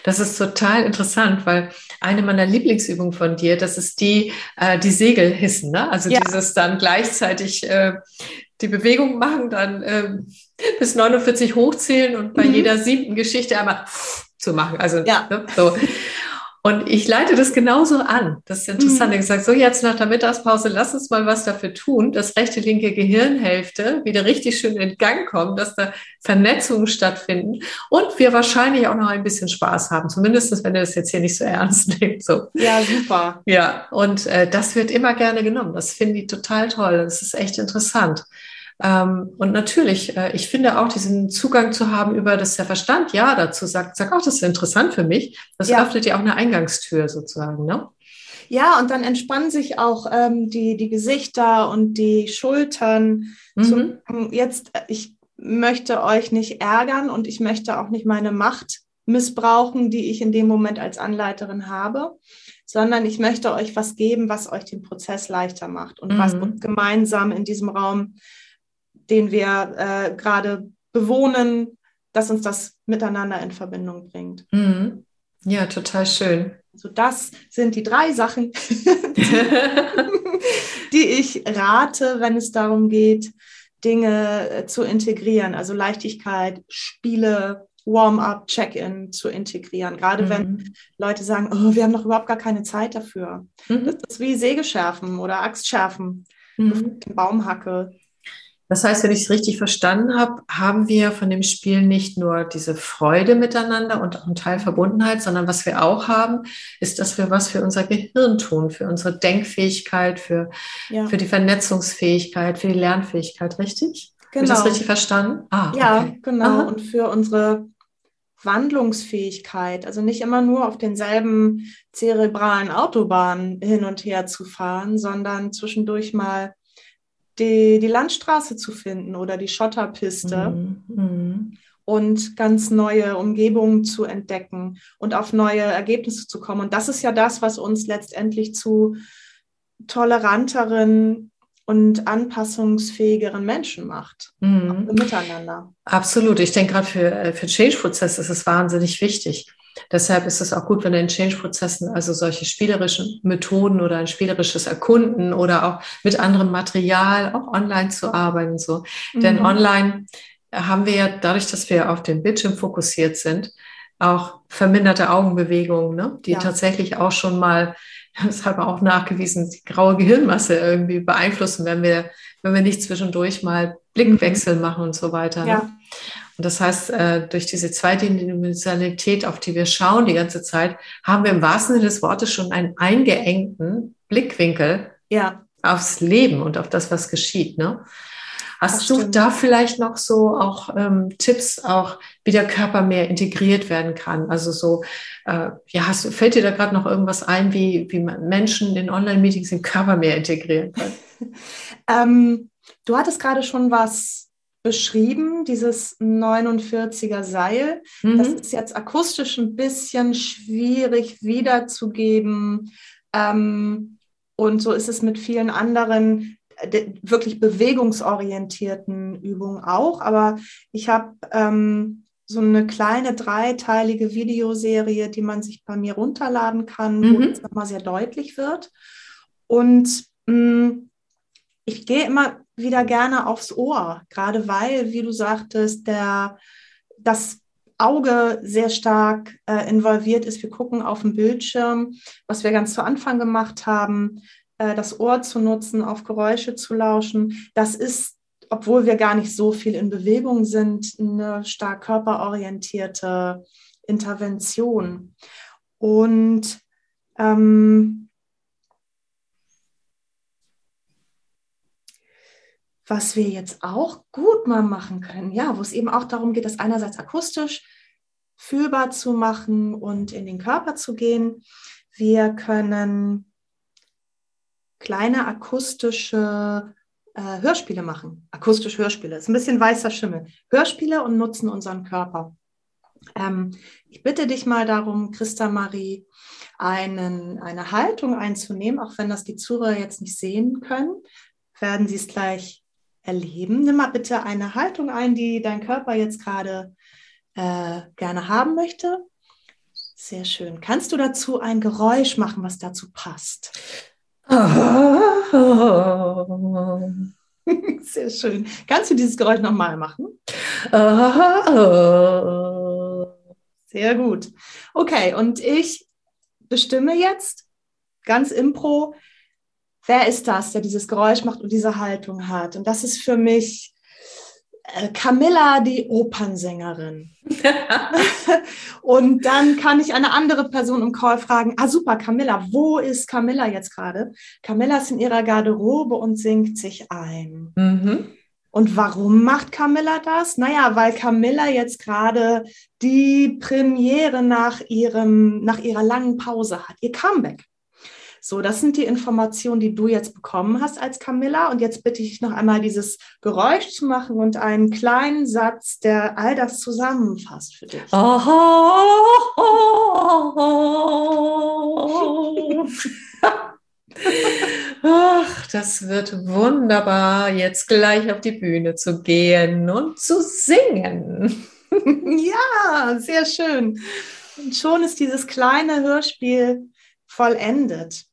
Das ist total interessant, weil eine meiner Lieblingsübungen von dir, das ist die, äh, die Segel hissen, ne? Also ja. dieses dann gleichzeitig äh, die Bewegung machen, dann äh, bis 49 hochzählen und bei mhm. jeder siebten Geschichte einmal zu machen. Also ja. ne, so. Und ich leite das genauso an. Das ist interessant. Mhm. Ich sage, so jetzt nach der Mittagspause, lass uns mal was dafür tun, dass rechte, linke Gehirnhälfte wieder richtig schön in Gang kommen, dass da Vernetzungen stattfinden und wir wahrscheinlich auch noch ein bisschen Spaß haben. Zumindest, wenn ihr das jetzt hier nicht so ernst [LAUGHS] nehmt. So. Ja, super. Ja, und äh, das wird immer gerne genommen. Das finde ich total toll. Das ist echt interessant. Ähm, und natürlich, äh, ich finde auch diesen Zugang zu haben über das der Verstand, ja, dazu sagt, sagt auch, das ist interessant für mich. Das ja. öffnet ja auch eine Eingangstür sozusagen, ne? Ja, und dann entspannen sich auch ähm, die, die Gesichter und die Schultern. Mhm. Zu, jetzt, ich möchte euch nicht ärgern und ich möchte auch nicht meine Macht missbrauchen, die ich in dem Moment als Anleiterin habe, sondern ich möchte euch was geben, was euch den Prozess leichter macht und mhm. was uns gemeinsam in diesem Raum den wir äh, gerade bewohnen, dass uns das miteinander in Verbindung bringt. Mhm. Ja, total schön. Also das sind die drei Sachen, [LAUGHS] die ich rate, wenn es darum geht, Dinge äh, zu integrieren. Also Leichtigkeit, Spiele, Warm-up, Check-in zu integrieren. Gerade mhm. wenn Leute sagen, oh, wir haben noch überhaupt gar keine Zeit dafür. Mhm. Das ist wie Sägeschärfen oder Axtschärfen, mhm. Baumhacke. Das heißt, wenn ich es richtig verstanden habe, haben wir von dem Spiel nicht nur diese Freude miteinander und auch einen Teil Verbundenheit, sondern was wir auch haben, ist, dass wir was für unser Gehirn tun, für unsere Denkfähigkeit, für, ja. für die Vernetzungsfähigkeit, für die Lernfähigkeit, richtig? Genau. Habe ich das genau. richtig verstanden? Ah, ja, okay. genau. Aha. Und für unsere Wandlungsfähigkeit, also nicht immer nur auf denselben zerebralen Autobahnen hin und her zu fahren, sondern zwischendurch mal die, die Landstraße zu finden oder die Schotterpiste. Mhm. mhm. Und ganz neue Umgebungen zu entdecken und auf neue Ergebnisse zu kommen. Und das ist ja das, was uns letztendlich zu toleranteren und anpassungsfähigeren Menschen macht. Mhm. Miteinander. Absolut. Ich denke gerade für, äh, für Change-Prozess ist es wahnsinnig wichtig. Deshalb ist es auch gut, wenn in Change-Prozessen also solche spielerischen Methoden oder ein spielerisches Erkunden oder auch mit anderem Material, auch online zu arbeiten, so. Mhm. Denn online haben wir ja dadurch, dass wir auf den Bildschirm fokussiert sind, auch verminderte Augenbewegungen, ne? die ja. tatsächlich auch schon mal, [LAUGHS] das hat man auch nachgewiesen, die graue Gehirnmasse irgendwie beeinflussen, wenn wir, wenn wir nicht zwischendurch mal Blickwechsel mhm. machen und so weiter. Ne? Ja. Ne? Und das heißt, äh, durch diese Zweidimensionalität, auf die wir schauen die ganze Zeit, haben wir im wahrsten Sinne des Wortes schon einen eingeengten Blickwinkel ja. aufs Leben und auf das, was geschieht. Ne? Hast du da vielleicht noch so auch ähm, Tipps, auch wie der Körper mehr integriert werden kann? Also so, äh, ja, hast, fällt dir da gerade noch irgendwas ein, wie, wie Menschen in Online-Meetings den Körper mehr integrieren können? [LAUGHS] ähm, du hattest gerade schon was beschrieben, dieses 49er Seil. Mhm. Das ist jetzt akustisch ein bisschen schwierig wiederzugeben. Ähm, und so ist es mit vielen anderen wirklich bewegungsorientierten Übungen auch. Aber ich habe ähm, so eine kleine dreiteilige Videoserie, die man sich bei mir runterladen kann, mhm. wo es nochmal sehr deutlich wird. Und mh, mm, ich gehe immer wieder gerne aufs Ohr, gerade weil, wie du sagtest, der, das Auge sehr stark äh, involviert ist. Wir gucken auf den Bildschirm, was wir ganz zu Anfang gemacht haben, äh, das Ohr zu nutzen, auf Geräusche zu lauschen. Das ist, obwohl wir gar nicht so viel in Bewegung sind, eine stark körperorientierte Intervention. Und ähm, was wir jetzt auch gut mal machen können, ja, wo es eben auch darum geht, das einerseits akustisch fühlbar zu machen und in den Körper zu gehen. Wir können kleine akustische äh, Hörspiele machen. Akustische Hörspiele. Ist ein bisschen weißer Schimmel. Hörspiele und nutzen unseren Körper. Ähm, ich bitte dich mal darum, Christa Marie, einen, eine Haltung einzunehmen, auch wenn das die Zuhörer jetzt nicht sehen können, werden sie es gleich erleben. Nimm mal bitte eine Haltung ein, die dein Körper jetzt gerade äh, gerne haben möchte. Sehr schön. Kannst du dazu ein Geräusch machen, was dazu passt? [LAUGHS] Sehr schön. Kannst du dieses Geräusch nochmal machen? Sehr gut. Okay, und ich bestimme jetzt ganz impro, wer ist das, der dieses Geräusch macht und diese Haltung hat. Und das ist für mich äh, Camilla, die Opernsängerin. [LAUGHS] und dann kann ich eine andere Person im Call fragen, ah super, Camilla, wo ist Camilla jetzt gerade? Camilla ist in ihrer Garderobe und singt sich ein. Mhm. Und warum macht Camilla das? Naja, weil Camilla jetzt gerade die Premiere nach, ihrem, nach ihrer langen Pause hat, ihr Comeback. So, das sind die Informationen, die du jetzt bekommen hast als Camilla. Und jetzt bitte ich noch einmal dieses Geräusch zu machen und einen kleinen Satz, der all das zusammenfasst für dich. Oh, Ach, das wird wunderbar, jetzt gleich auf die Bühne zu gehen und zu singen. [LAUGHS] Ja, sehr schön. Und schon ist dieses kleine Hörspiel vollendet.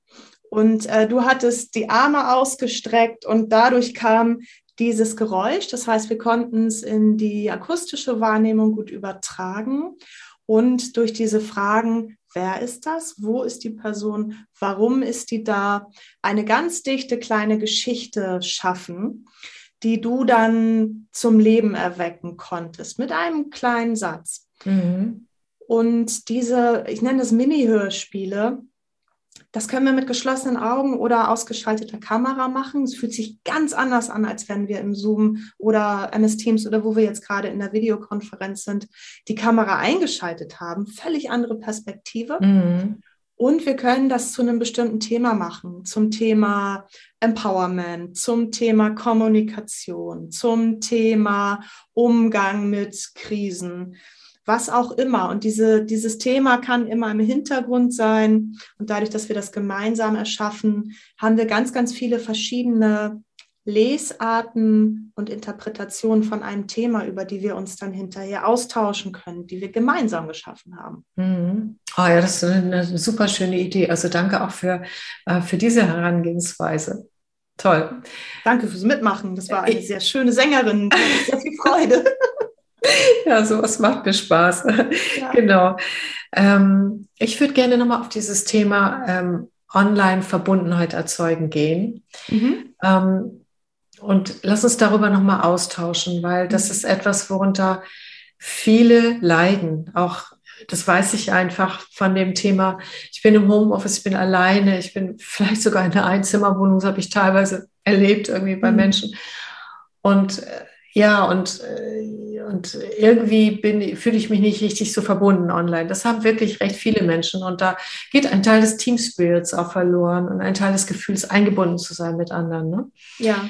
Und äh, du hattest die Arme ausgestreckt und dadurch kam dieses Geräusch. Das heißt, wir konnten es in die akustische Wahrnehmung gut übertragen. Und durch diese Fragen, wer ist das? Wo ist die Person? Warum ist die da? Eine ganz dichte kleine Geschichte schaffen, die du dann zum Leben erwecken konntest mit einem kleinen Satz. Mhm. Und diese, ich nenne das Mini-Hörspiele, das können wir mit geschlossenen Augen oder ausgeschalteter Kamera machen. Es fühlt sich ganz anders an, als wenn wir im Zoom oder MS Teams oder wo wir jetzt gerade in der Videokonferenz sind, die Kamera eingeschaltet haben. Völlig andere Perspektive. Mhm. Und wir können das zu einem bestimmten Thema machen, zum Thema Empowerment, zum Thema Kommunikation, zum Thema Umgang mit Krisen was auch immer. Und diese, dieses Thema kann immer im Hintergrund sein. Und dadurch, dass wir das gemeinsam erschaffen, haben wir ganz, ganz viele verschiedene Lesarten und Interpretationen von einem Thema, über die wir uns dann hinterher austauschen können, die wir gemeinsam geschaffen haben. Mhm. Oh ja, das ist eine super schöne Idee. Also danke auch für, äh, für diese Herangehensweise. Toll. Danke fürs Mitmachen. Das war eine sehr schöne Sängerin. Sehr viel Freude. [LAUGHS] [LAUGHS] ja, sowas macht mir Spaß. Ja. genau. Ähm, ich würde gerne nochmal auf dieses Thema ähm, Online-Verbundenheit erzeugen gehen. Mhm. Ähm, und lass uns darüber nochmal austauschen, weil das mhm. ist etwas, worunter viele leiden. Auch das weiß ich einfach von dem Thema. Ich bin im Homeoffice, ich bin alleine, ich bin vielleicht sogar in einer Einzimmerwohnung, das habe ich teilweise erlebt irgendwie bei mhm. Menschen. Und äh, ja, und, äh, und irgendwie fühle ich mich nicht richtig so verbunden online. Das haben wirklich recht viele Menschen. Und da geht ein Teil des Team Spirits auch verloren und ein Teil des Gefühls, eingebunden zu sein mit anderen. Ne? Ja.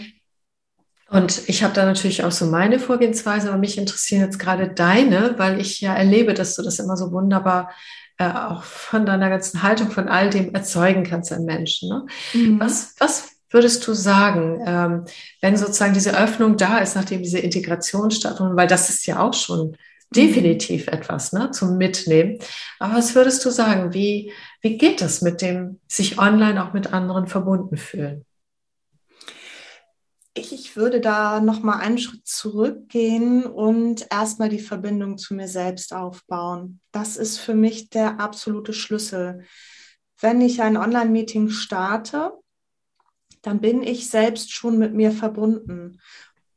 Und ich habe da natürlich auch so meine Vorgehensweise, aber mich interessieren jetzt gerade deine, weil ich ja erlebe, dass du das immer so wunderbar äh, auch von deiner ganzen Haltung, von all dem erzeugen kannst an Menschen. Ne? Mhm. Was, was würdest du sagen, ähm, wenn sozusagen diese Öffnung da ist, nachdem diese Integration stattfindet, weil das ist ja auch schon definitiv etwas ne, zum Mitnehmen. Aber was würdest du sagen, wie, wie geht das mit dem sich online auch mit anderen verbunden fühlen? Ich, ich würde da noch mal einen Schritt zurückgehen und erstmal die Verbindung zu mir selbst aufbauen. Das ist für mich der absolute Schlüssel. Wenn ich ein Online-Meeting starte, dann bin ich selbst schon mit mir verbunden.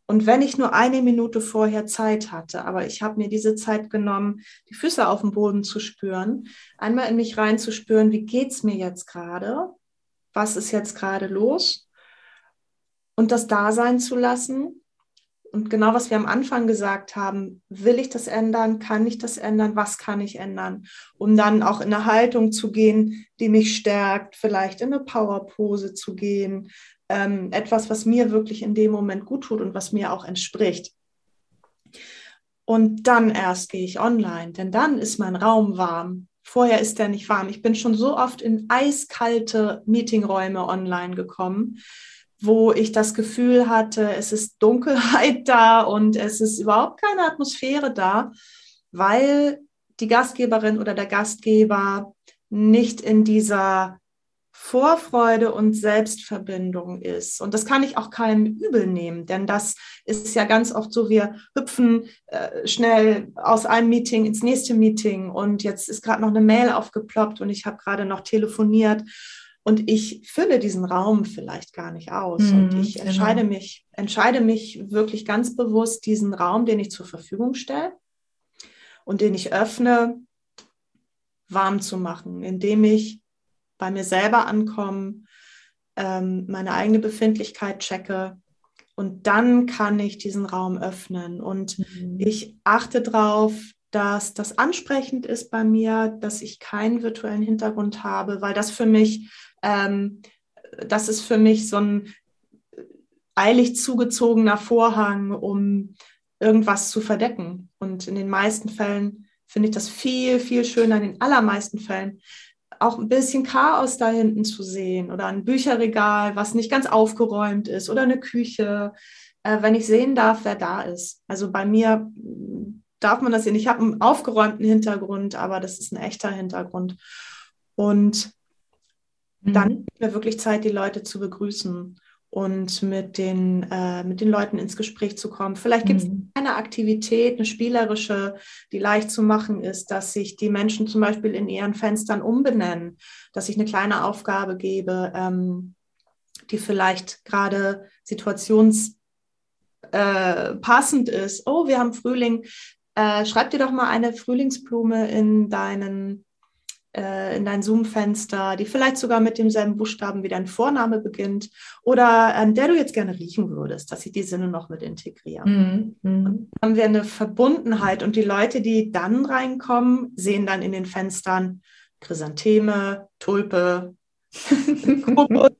Und wenn ich nur eine Minute vorher Zeit hatte, aber ich habe mir diese Zeit genommen, die Füße auf dem Boden zu spüren, einmal in mich reinzuspüren, wie geht's mir jetzt gerade? Was ist jetzt gerade los? Und das da sein zu lassen und genau, was wir am Anfang gesagt haben, will ich das ändern? Kann ich das ändern? Was kann ich ändern? Um dann auch in eine Haltung zu gehen, die mich stärkt, vielleicht in eine Powerpose zu gehen. Ähm, etwas, was mir wirklich in dem Moment gut tut und was mir auch entspricht. Und dann erst gehe ich online, denn dann ist mein Raum warm. Vorher ist der nicht warm. Ich bin schon so oft in eiskalte Meetingräume online gekommen, wo ich das Gefühl hatte, es ist Dunkelheit [LAUGHS] da und es ist überhaupt keine Atmosphäre da, weil die Gastgeberin oder der Gastgeber nicht in dieser Vorfreude und Selbstverbindung ist. Und das kann ich auch keinem übel nehmen, denn das ist ja ganz oft so, wir hüpfen äh, schnell aus einem Meeting ins nächste Meeting und jetzt ist gerade noch eine Mail aufgeploppt und ich habe gerade noch telefoniert und ich fülle diesen Raum vielleicht gar nicht aus. Mhm, und ich genau. entscheide mich, entscheide mich wirklich ganz bewusst, diesen Raum, den ich zur Verfügung stelle und den ich öffne, warm zu machen, indem ich bei mir selber ankommen, ähm, meine eigene Befindlichkeit checke und dann kann ich diesen Raum öffnen. Und mhm. ich achte darauf, dass das ansprechend ist bei mir, dass ich keinen virtuellen Hintergrund habe, weil das für mich, ähm, das ist für mich so ein eilig zugezogener Vorhang, um irgendwas zu verdecken. Und in den meisten Fällen finde ich das viel, viel schöner, in den allermeisten Fällen, auch ein bisschen Chaos da hinten zu sehen oder ein Bücherregal, was nicht ganz aufgeräumt ist oder eine Küche, äh, wenn ich sehen darf, wer da ist. Also bei mir mm, darf man das sehen. Ich habe einen aufgeräumten Hintergrund, aber das ist ein echter Hintergrund. Und mhm. dann ist mir wirklich Zeit, die Leute zu begrüßen und mit den, äh, mit den Leuten ins Gespräch zu kommen. Vielleicht gibt es mhm. eine Aktivität, eine spielerische, die leicht zu machen ist, dass sich die Menschen zum Beispiel in ihren Fenstern umbenennen, dass ich eine kleine Aufgabe gebe, ähm, die vielleicht gerade situationspassend äh, ist. Oh, wir haben Frühling. Äh, schreib dir doch mal eine Frühlingsblume in deinen äh, in dein Zoom-Fenster, die vielleicht sogar mit demselben Buchstaben wie dein Vorname beginnt oder an der du jetzt gerne riechen würdest, dass ich die Sinne noch mit integriere. Mhm. Mhm. Dann haben wir eine Verbundenheit und die Leute, die dann reinkommen, sehen dann in den Fenstern Chrysantheme, Tulpe, [LAUGHS]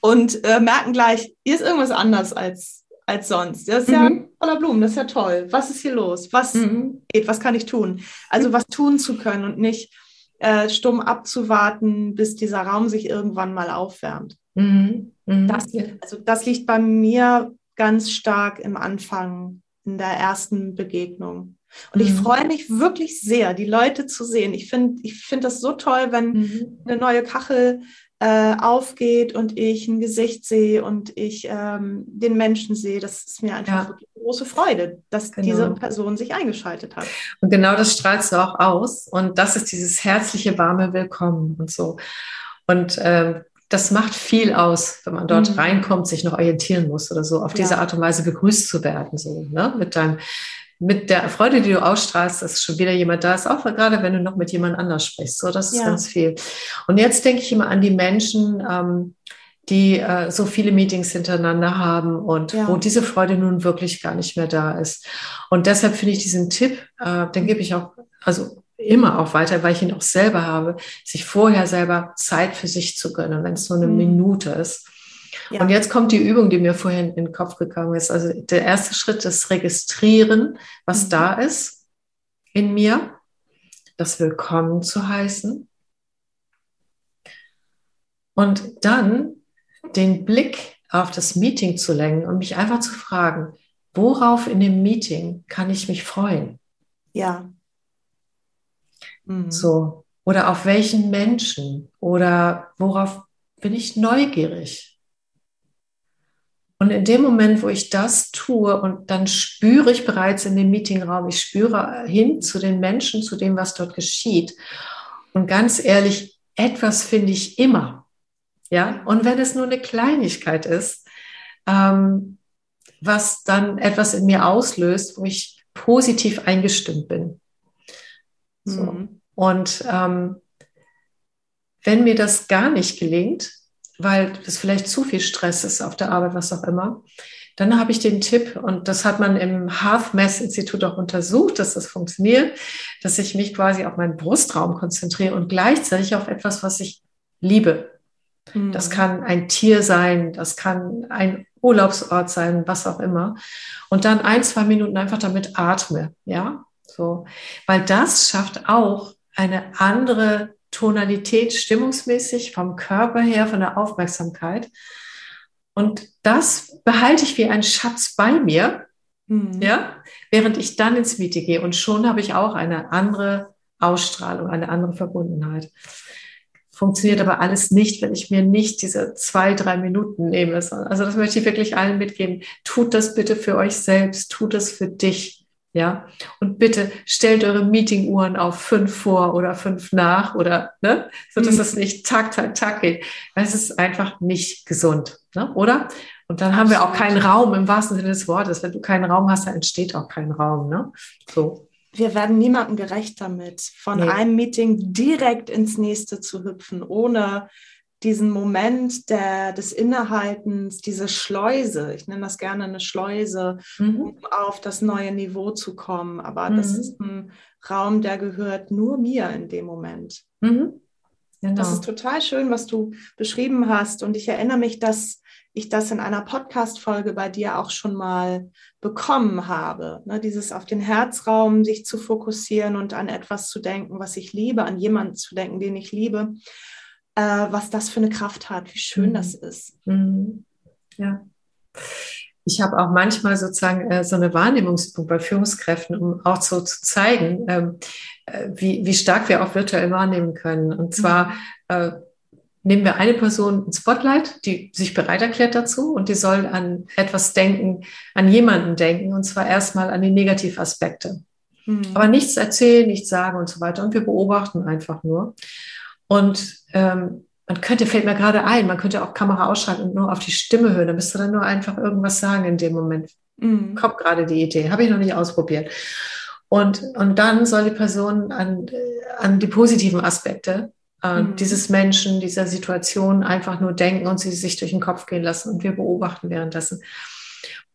und äh, merken gleich, hier ist irgendwas anders als, als sonst. Das ist ja mhm. voller Blumen, das ist ja toll. Was ist hier los? Was mhm. geht? Was kann ich tun? Also was tun zu können und nicht äh, stumm abzuwarten, bis dieser Raum sich irgendwann mal aufwärmt. Mhm. Mhm. Das, also das liegt bei mir ganz stark im Anfang, in der ersten Begegnung. Und ich mhm. freue mich wirklich sehr, die Leute zu sehen. Ich finde ich find das so toll, wenn mhm. eine neue Kachel äh, aufgeht und ich ein Gesicht sehe und ich ähm, den Menschen sehe. Das ist mir einfach ja. wirklich eine große Freude, dass genau. diese Person sich eingeschaltet hat. Und genau das strahlst du auch aus. Und das ist dieses herzliche, warme Willkommen und so. Und äh, das macht viel aus, wenn man dort mhm. reinkommt, sich noch orientieren muss oder so, auf ja. diese Art und Weise begrüßt zu werden, so, ne? mit deinem mit der Freude, die du ausstrahlst, dass schon wieder jemand da ist, auch gerade wenn du noch mit jemand anders sprichst. So, das ist ja. ganz viel. Und jetzt denke ich immer an die Menschen, ähm, die äh, so viele Meetings hintereinander haben und ja. wo diese Freude nun wirklich gar nicht mehr da ist. Und deshalb finde ich diesen Tipp, äh, den gebe ich auch, also immer auch weiter, weil ich ihn auch selber habe, sich vorher selber Zeit für sich zu gönnen, wenn es nur eine mhm. Minute ist. Ja. Und jetzt kommt die Übung, die mir vorhin in den Kopf gegangen ist. Also der erste Schritt ist Registrieren, was mhm. da ist in mir, das Willkommen zu heißen. Und dann den Blick auf das Meeting zu lenken und mich einfach zu fragen, worauf in dem Meeting kann ich mich freuen? Ja. Mhm. So. Oder auf welchen Menschen? Oder worauf bin ich neugierig? Und in dem Moment, wo ich das tue und dann spüre ich bereits in dem Meetingraum, ich spüre hin zu den Menschen, zu dem, was dort geschieht. Und ganz ehrlich, etwas finde ich immer. Ja, und wenn es nur eine Kleinigkeit ist, ähm, was dann etwas in mir auslöst, wo ich positiv eingestimmt bin. So. Mhm. Und ähm, wenn mir das gar nicht gelingt, weil es vielleicht zu viel Stress ist auf der Arbeit, was auch immer. Dann habe ich den Tipp, und das hat man im Half Mass Institut auch untersucht, dass das funktioniert, dass ich mich quasi auf meinen Brustraum konzentriere und gleichzeitig auf etwas, was ich liebe. Mhm. Das kann ein Tier sein, das kann ein Urlaubsort sein, was auch immer. Und dann ein, zwei Minuten einfach damit atme, ja, so. Weil das schafft auch eine andere Tonalität stimmungsmäßig vom Körper her, von der Aufmerksamkeit. Und das behalte ich wie ein Schatz bei mir, mhm. ja, während ich dann ins Meeting gehe. Und schon habe ich auch eine andere Ausstrahlung, eine andere Verbundenheit. Funktioniert aber alles nicht, wenn ich mir nicht diese zwei, drei Minuten nehme. Also das möchte ich wirklich allen mitgeben. Tut das bitte für euch selbst, tut das für dich. Ja, und bitte stellt eure Meetinguhren auf fünf vor oder fünf nach oder, ne, so dass mhm. es nicht tak, tak, tak geht. Weil es ist einfach nicht gesund, ne, oder? Und dann haben wir auch keinen Raum im wahrsten Sinne des Wortes. Wenn du keinen Raum hast, dann entsteht auch kein Raum, ne? So wir werden niemandem gerecht damit, von nee. einem Meeting direkt ins nächste zu hüpfen, ohne diesen Moment der, des Innehaltens, diese Schleuse, ich nenne das gerne eine Schleuse, mhm. um auf das neue Niveau zu kommen. Aber mhm. das ist ein Raum, der gehört nur mir in dem Moment. Mhm. Genau. Das ist total schön, was du beschrieben hast. Und ich erinnere mich, dass ich das in einer Podcast-Folge bei dir auch schon mal bekommen habe. Ne, dieses auf den Herzraum sich zu fokussieren und an etwas zu denken, was ich liebe, an jemanden zu denken, den ich liebe, äh, was das für eine Kraft hat, wie schön mhm. das ist. Mhm. Ja. Ich habe auch manchmal sozusagen äh, so eine Wahrnehmungsübung bei Führungskräften, um auch so zu zeigen, ähm, äh, wie, wie stark wir auch virtuell wahrnehmen können. Und zwar mhm. äh, nehmen wir eine Person ins Spotlight, die sich bereit erklärt dazu und die soll an etwas denken, an jemanden denken und zwar erstmal an die Negativaspekte. Mhm. Aber nichts erzählen, nichts sagen und so weiter. Und wir beobachten einfach nur. Und ähm, man könnte, fällt mir gerade ein, man könnte auch Kamera ausschalten und nur auf die Stimme hören. Da müsste dann nur einfach irgendwas sagen in dem Moment. Mhm. Kommt gerade die Idee, habe ich noch nicht ausprobiert. Und, und dann soll die Person an, an die positiven Aspekte äh, mhm. dieses Menschen, dieser Situation einfach nur denken und sie sich durch den Kopf gehen lassen und wir beobachten währenddessen.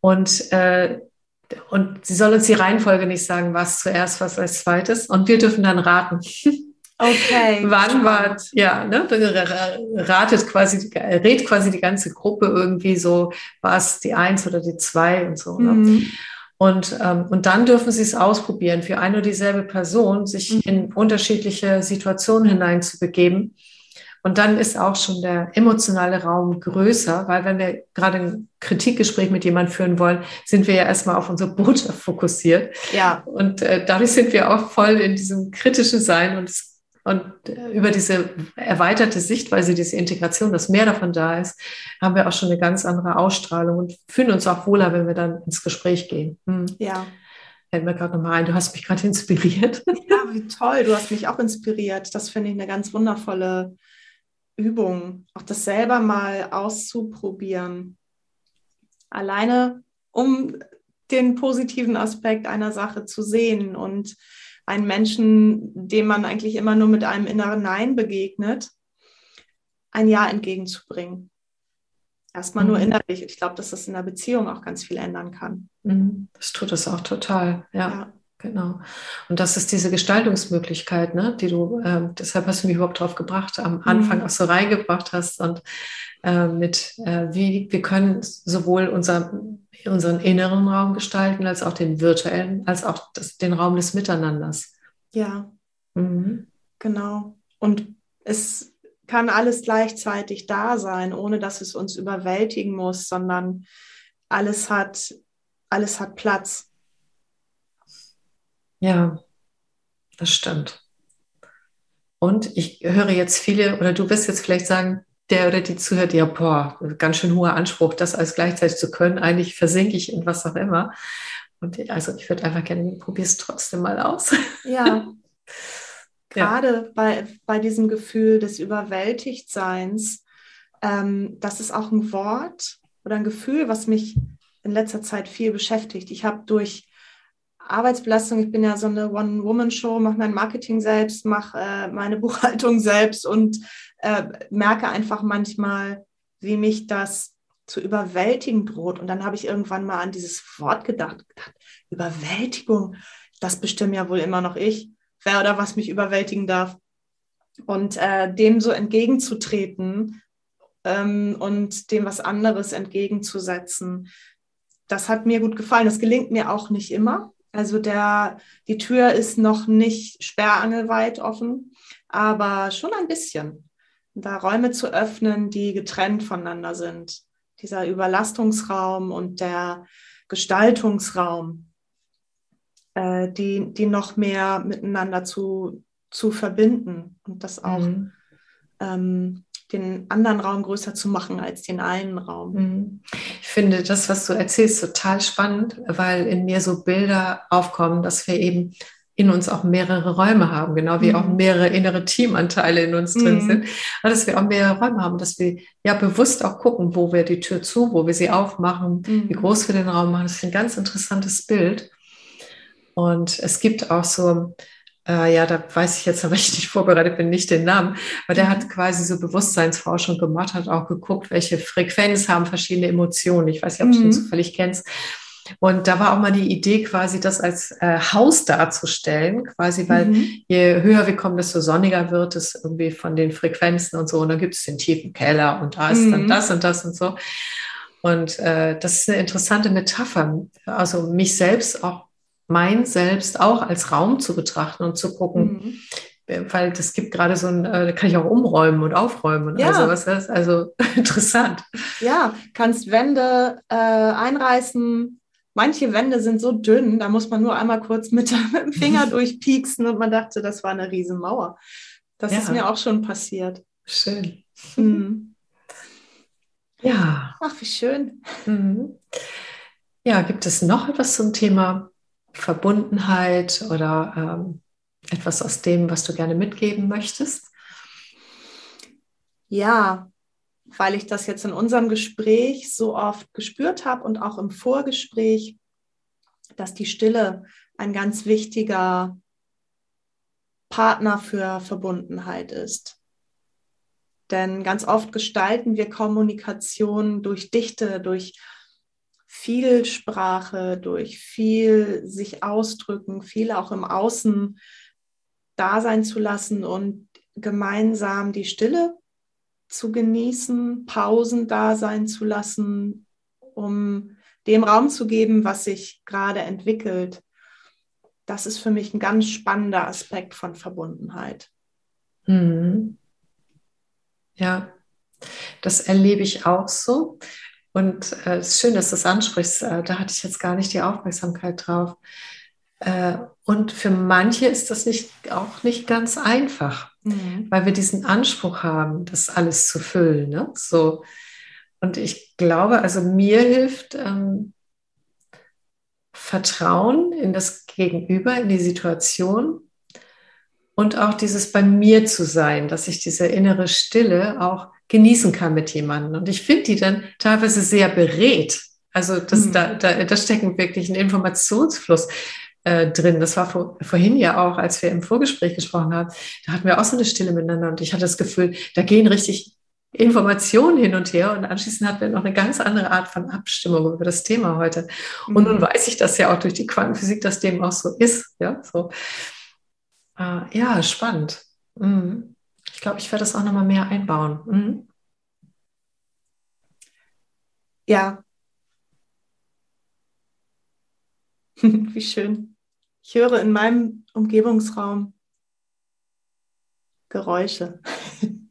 Und, äh, und sie soll uns die Reihenfolge nicht sagen, was zuerst, was als zweites. Und wir dürfen dann raten. [LAUGHS] Okay. Wann war, ja, ne, ratet quasi, rät quasi die ganze Gruppe irgendwie so, war es die Eins oder die Zwei und so. Ne? Mhm. Und, ähm, und dann dürfen Sie es ausprobieren, für eine und dieselbe Person sich mhm. in unterschiedliche Situationen hineinzubegeben. Und dann ist auch schon der emotionale Raum größer, weil wenn wir gerade ein Kritikgespräch mit jemandem führen wollen, sind wir ja erstmal auf unsere Botschaft fokussiert. Ja. Und äh, dadurch sind wir auch voll in diesem kritischen Sein und es und über diese erweiterte Sichtweise, diese Integration, dass mehr davon da ist, haben wir auch schon eine ganz andere Ausstrahlung und fühlen uns auch wohler, wenn wir dann ins Gespräch gehen. Hm. Ja. Fällt mir gerade nochmal ein, du hast mich gerade [LAUGHS] inspiriert. Ja, wie toll, du hast mich auch inspiriert. Das finde ich eine ganz wundervolle Übung, auch das selber mal auszuprobieren. Alleine, um den positiven Aspekt einer Sache zu sehen und einen Menschen, dem man eigentlich immer nur mit einem inneren Nein begegnet, ein Ja entgegenzubringen. Erstmal mhm. nur innerlich. Ich glaube, dass das in der Beziehung auch ganz viel ändern kann. Mhm. Das tut es auch total, ja. ja. Genau. Und das ist diese Gestaltungsmöglichkeit, ne, die du, äh, deshalb hast du mich überhaupt drauf gebracht, am Anfang mhm. auch so reingebracht hast und äh, mit, äh, wie wir können sowohl unser unseren inneren Raum gestalten, als auch den virtuellen, als auch das, den Raum des Miteinanders. Ja, mhm. genau. Und es kann alles gleichzeitig da sein, ohne dass es uns überwältigen muss, sondern alles hat, alles hat Platz. Ja, das stimmt. Und ich höre jetzt viele, oder du wirst jetzt vielleicht sagen, der oder die zuhört, ja, boah, ganz schön hoher Anspruch, das alles gleichzeitig zu können. Eigentlich versinke ich in was auch immer. Und also ich würde einfach gerne, probier es trotzdem mal aus. Ja. [LAUGHS] Gerade ja. bei, bei diesem Gefühl des Überwältigtseins, ähm, das ist auch ein Wort oder ein Gefühl, was mich in letzter Zeit viel beschäftigt. Ich habe durch Arbeitsbelastung, ich bin ja so eine One-Woman-Show, mache mein Marketing selbst, mache äh, meine [LAUGHS] Buchhaltung selbst und äh, merke einfach manchmal, wie mich das zu überwältigen droht. Und dann habe ich irgendwann mal an dieses Wort gedacht, gedacht Überwältigung, das bestimme ja wohl immer noch ich, wer oder was mich überwältigen darf. Und äh, dem so entgegenzutreten ähm, und dem was anderes entgegenzusetzen. Das hat mir gut gefallen. Das gelingt mir auch nicht immer. Also der, die Tür ist noch nicht sperrangelweit offen, aber schon ein bisschen. Da Räume zu öffnen, die getrennt voneinander sind. Dieser Überlastungsraum und der Gestaltungsraum, äh, die, die noch mehr miteinander zu, zu verbinden und das auch mhm. ähm, den anderen Raum größer zu machen als den einen Raum. Mhm. Ich finde das, was du erzählst, total spannend, weil in mir so Bilder aufkommen, dass wir eben in uns auch mehrere Räume haben, genau wie mhm. auch mehrere innere Teamanteile in uns drin mhm. sind, und dass wir auch mehrere Räume haben, dass wir ja bewusst auch gucken, wo wir die Tür zu, wo wir sie aufmachen, mhm. wie groß wir den Raum machen. Das ist ein ganz interessantes Bild. Und es gibt auch so äh, ja, da weiß ich jetzt, [LAUGHS] weil ich nicht vorbereitet bin, nicht den Namen, aber der hat mhm. quasi so Bewusstseinsforschung gemacht, hat auch geguckt, welche Frequenz haben verschiedene Emotionen. Ich weiß nicht, ob du mhm. den zufällig kennst. Und da war auch mal die Idee, quasi das als äh, Haus darzustellen, quasi, weil mhm. je höher wir kommen, desto sonniger wird es irgendwie von den Frequenzen und so. Und dann gibt es den tiefen Keller und da ist mhm. dann das und das und so. Und äh, das ist eine interessante Metapher. Also mich selbst auch mein Selbst auch als Raum zu betrachten und zu gucken, mhm. Äh, weil das gibt gerade so ein, äh, da kann ich auch umräumen und aufräumen und ja. also was ist also [LAUGHS] interessant. Ja, kannst Wände äh, einreißen. Manche Wände sind so dünn, da muss man nur einmal kurz mit, [LAUGHS] mit dem Finger [LAUGHS] durchpieksen und man dachte, das war eine Riesenmauer. Das ja. ist mir auch schon passiert. Schön. Mhm. Ja. Ach, wie schön. Mhm. Ja, gibt es noch etwas zum Thema Verbundenheit oder ähm, etwas aus dem, was du gerne mitgeben möchtest? Ja, weil ich das jetzt in unserem Gespräch so oft gespürt habe und auch im Vorgespräch, dass die Stille ein ganz wichtiger Partner für Verbundenheit ist. Denn ganz oft gestalten wir Kommunikation durch Dichte, durch viel Sprache, durch viel sich ausdrücken, viel auch im Außen da sein zu lassen und gemeinsam die Stille zu genießen, Pausen da sein zu lassen, um dem Raum zu geben, was sich gerade entwickelt. Das ist für mich ein ganz spannender Aspekt von Verbundenheit. Mhm. Ja, das erlebe ich auch so. Und äh, es ist schön, dass du das ansprichst. Äh, da hatte ich jetzt gar nicht die Aufmerksamkeit drauf. Äh, und für manche ist das nicht, auch nicht ganz einfach, mhm. weil wir diesen Anspruch haben, das alles zu füllen. Ne? So. Und ich glaube, also mir hilft ähm, Vertrauen in das Gegenüber, in die Situation und auch dieses bei mir zu sein, dass ich diese innere Stille auch genießen kann mit jemandem. Und ich finde die dann teilweise sehr berät. Also das, mhm. da, da, da stecken wirklich ein Informationsfluss äh, drin. Das war vor, vorhin ja auch, als wir im Vorgespräch gesprochen haben. Da hatten wir auch so eine Stille miteinander und ich hatte das Gefühl, da gehen richtig Informationen hin und her und anschließend hatten wir noch eine ganz andere Art von Abstimmung über das Thema heute. Und mhm. nun weiß ich das ja auch durch die Quantenphysik, dass dem auch so ist. Ja, so. Äh, ja spannend. Mhm glaube, ich werde das auch nochmal mehr einbauen. Mhm. Ja. [LAUGHS] Wie schön. Ich höre in meinem Umgebungsraum Geräusche. [LAUGHS]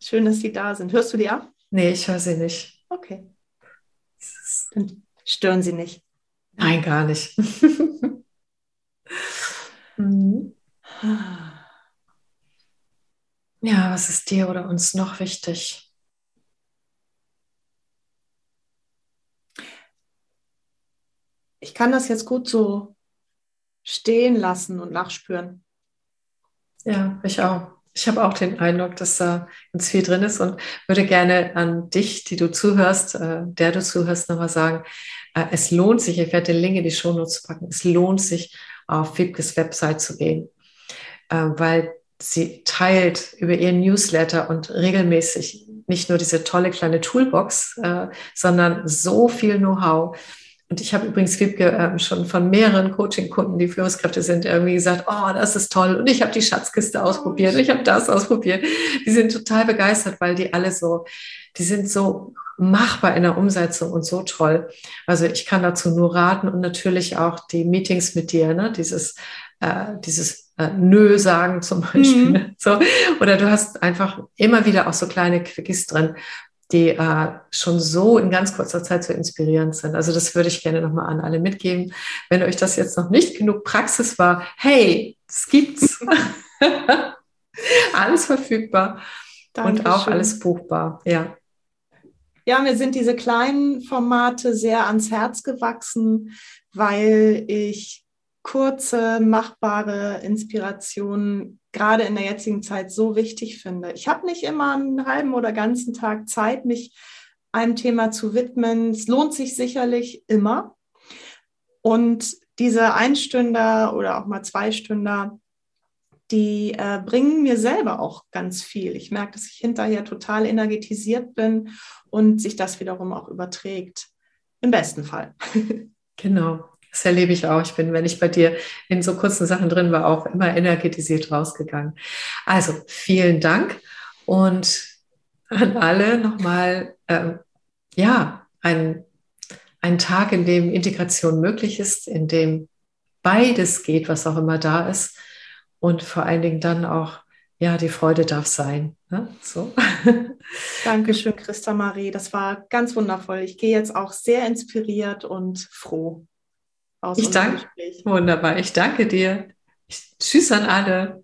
Schön, dass sie da sind. Hörst du die auch? Nee, ich höre sie nicht. Okay. Dann stören sie nicht. Nein, gar nicht. [LAUGHS] mhm. Ja, was ist dir oder uns noch wichtig? Ich kann das jetzt gut so stehen lassen und nachspüren. Ja, ich auch. Ich habe auch den Eindruck, dass da ganz viel drin ist und würde gerne an dich, die du zuhörst, äh, der du zuhörst, nochmal sagen, äh, es lohnt sich, ich werde den Link in die Shownotes packen, es lohnt sich, auf Wibkes Website zu gehen, äh, weil sie teilt über ihren Newsletter und regelmäßig nicht nur diese tolle kleine Toolbox, äh, sondern so viel Know-how. Und ich habe übrigens Wiebke äh, schon von mehreren Coaching-Kunden, die Führungskräfte sind, irgendwie gesagt, oh, das ist toll. Und ich habe die Schatzkiste ausprobiert, und ich habe das ausprobiert. Die sind total begeistert, weil die alle so, die sind so machbar in der Umsetzung und so toll. Also ich kann dazu nur raten und natürlich auch die Meetings mit dir, ne? dieses, äh, dieses äh, Nö sagen zum [LAUGHS] Beispiel. Mhm. So. Oder du hast einfach immer wieder auch so kleine Quickies drin, die äh, schon so in ganz kurzer Zeit so inspirierend sind. Also das würde ich gerne nochmal an alle mitgeben. Wenn euch das jetzt noch nicht genug Praxis war, hey, es gibt's. [LAUGHS] alles verfügbar Dankeschön. und auch alles buchbar. Ja. Ja, mir sind diese kleinen Formate sehr ans Herz gewachsen, weil ich kurze, machbare Inspirationen gerade in der jetzigen Zeit so wichtig finde. Ich habe nicht immer einen halben oder ganzen Tag Zeit, mich einem Thema zu widmen. Es lohnt sich sicherlich immer. Und diese Einstünder oder auch mal Zweistünder, die äh, bringen mir selber auch ganz viel. Ich merke, dass ich hinterher total energetisiert bin und sich das wiederum auch überträgt. Im besten Fall. [LAUGHS] Genau. Das erlebe ich auch. Ich bin, wenn ich bei dir in so kurzen Sachen drin war, auch immer energetisiert rausgegangen. Also vielen Dank und an alle nochmal, ähm, ja, ein, ein Tag, in dem Integration möglich ist, in dem beides geht, was auch immer da ist und vor allen Dingen dann auch, ja, die Freude darf sein. Ne? So. [LAUGHS] Dankeschön, Christa Marie. Das war ganz wundervoll. Ich gehe jetzt auch sehr inspiriert und froh aus ich danke, Wunderbar. Ich danke dir. Ich, tschüss an alle.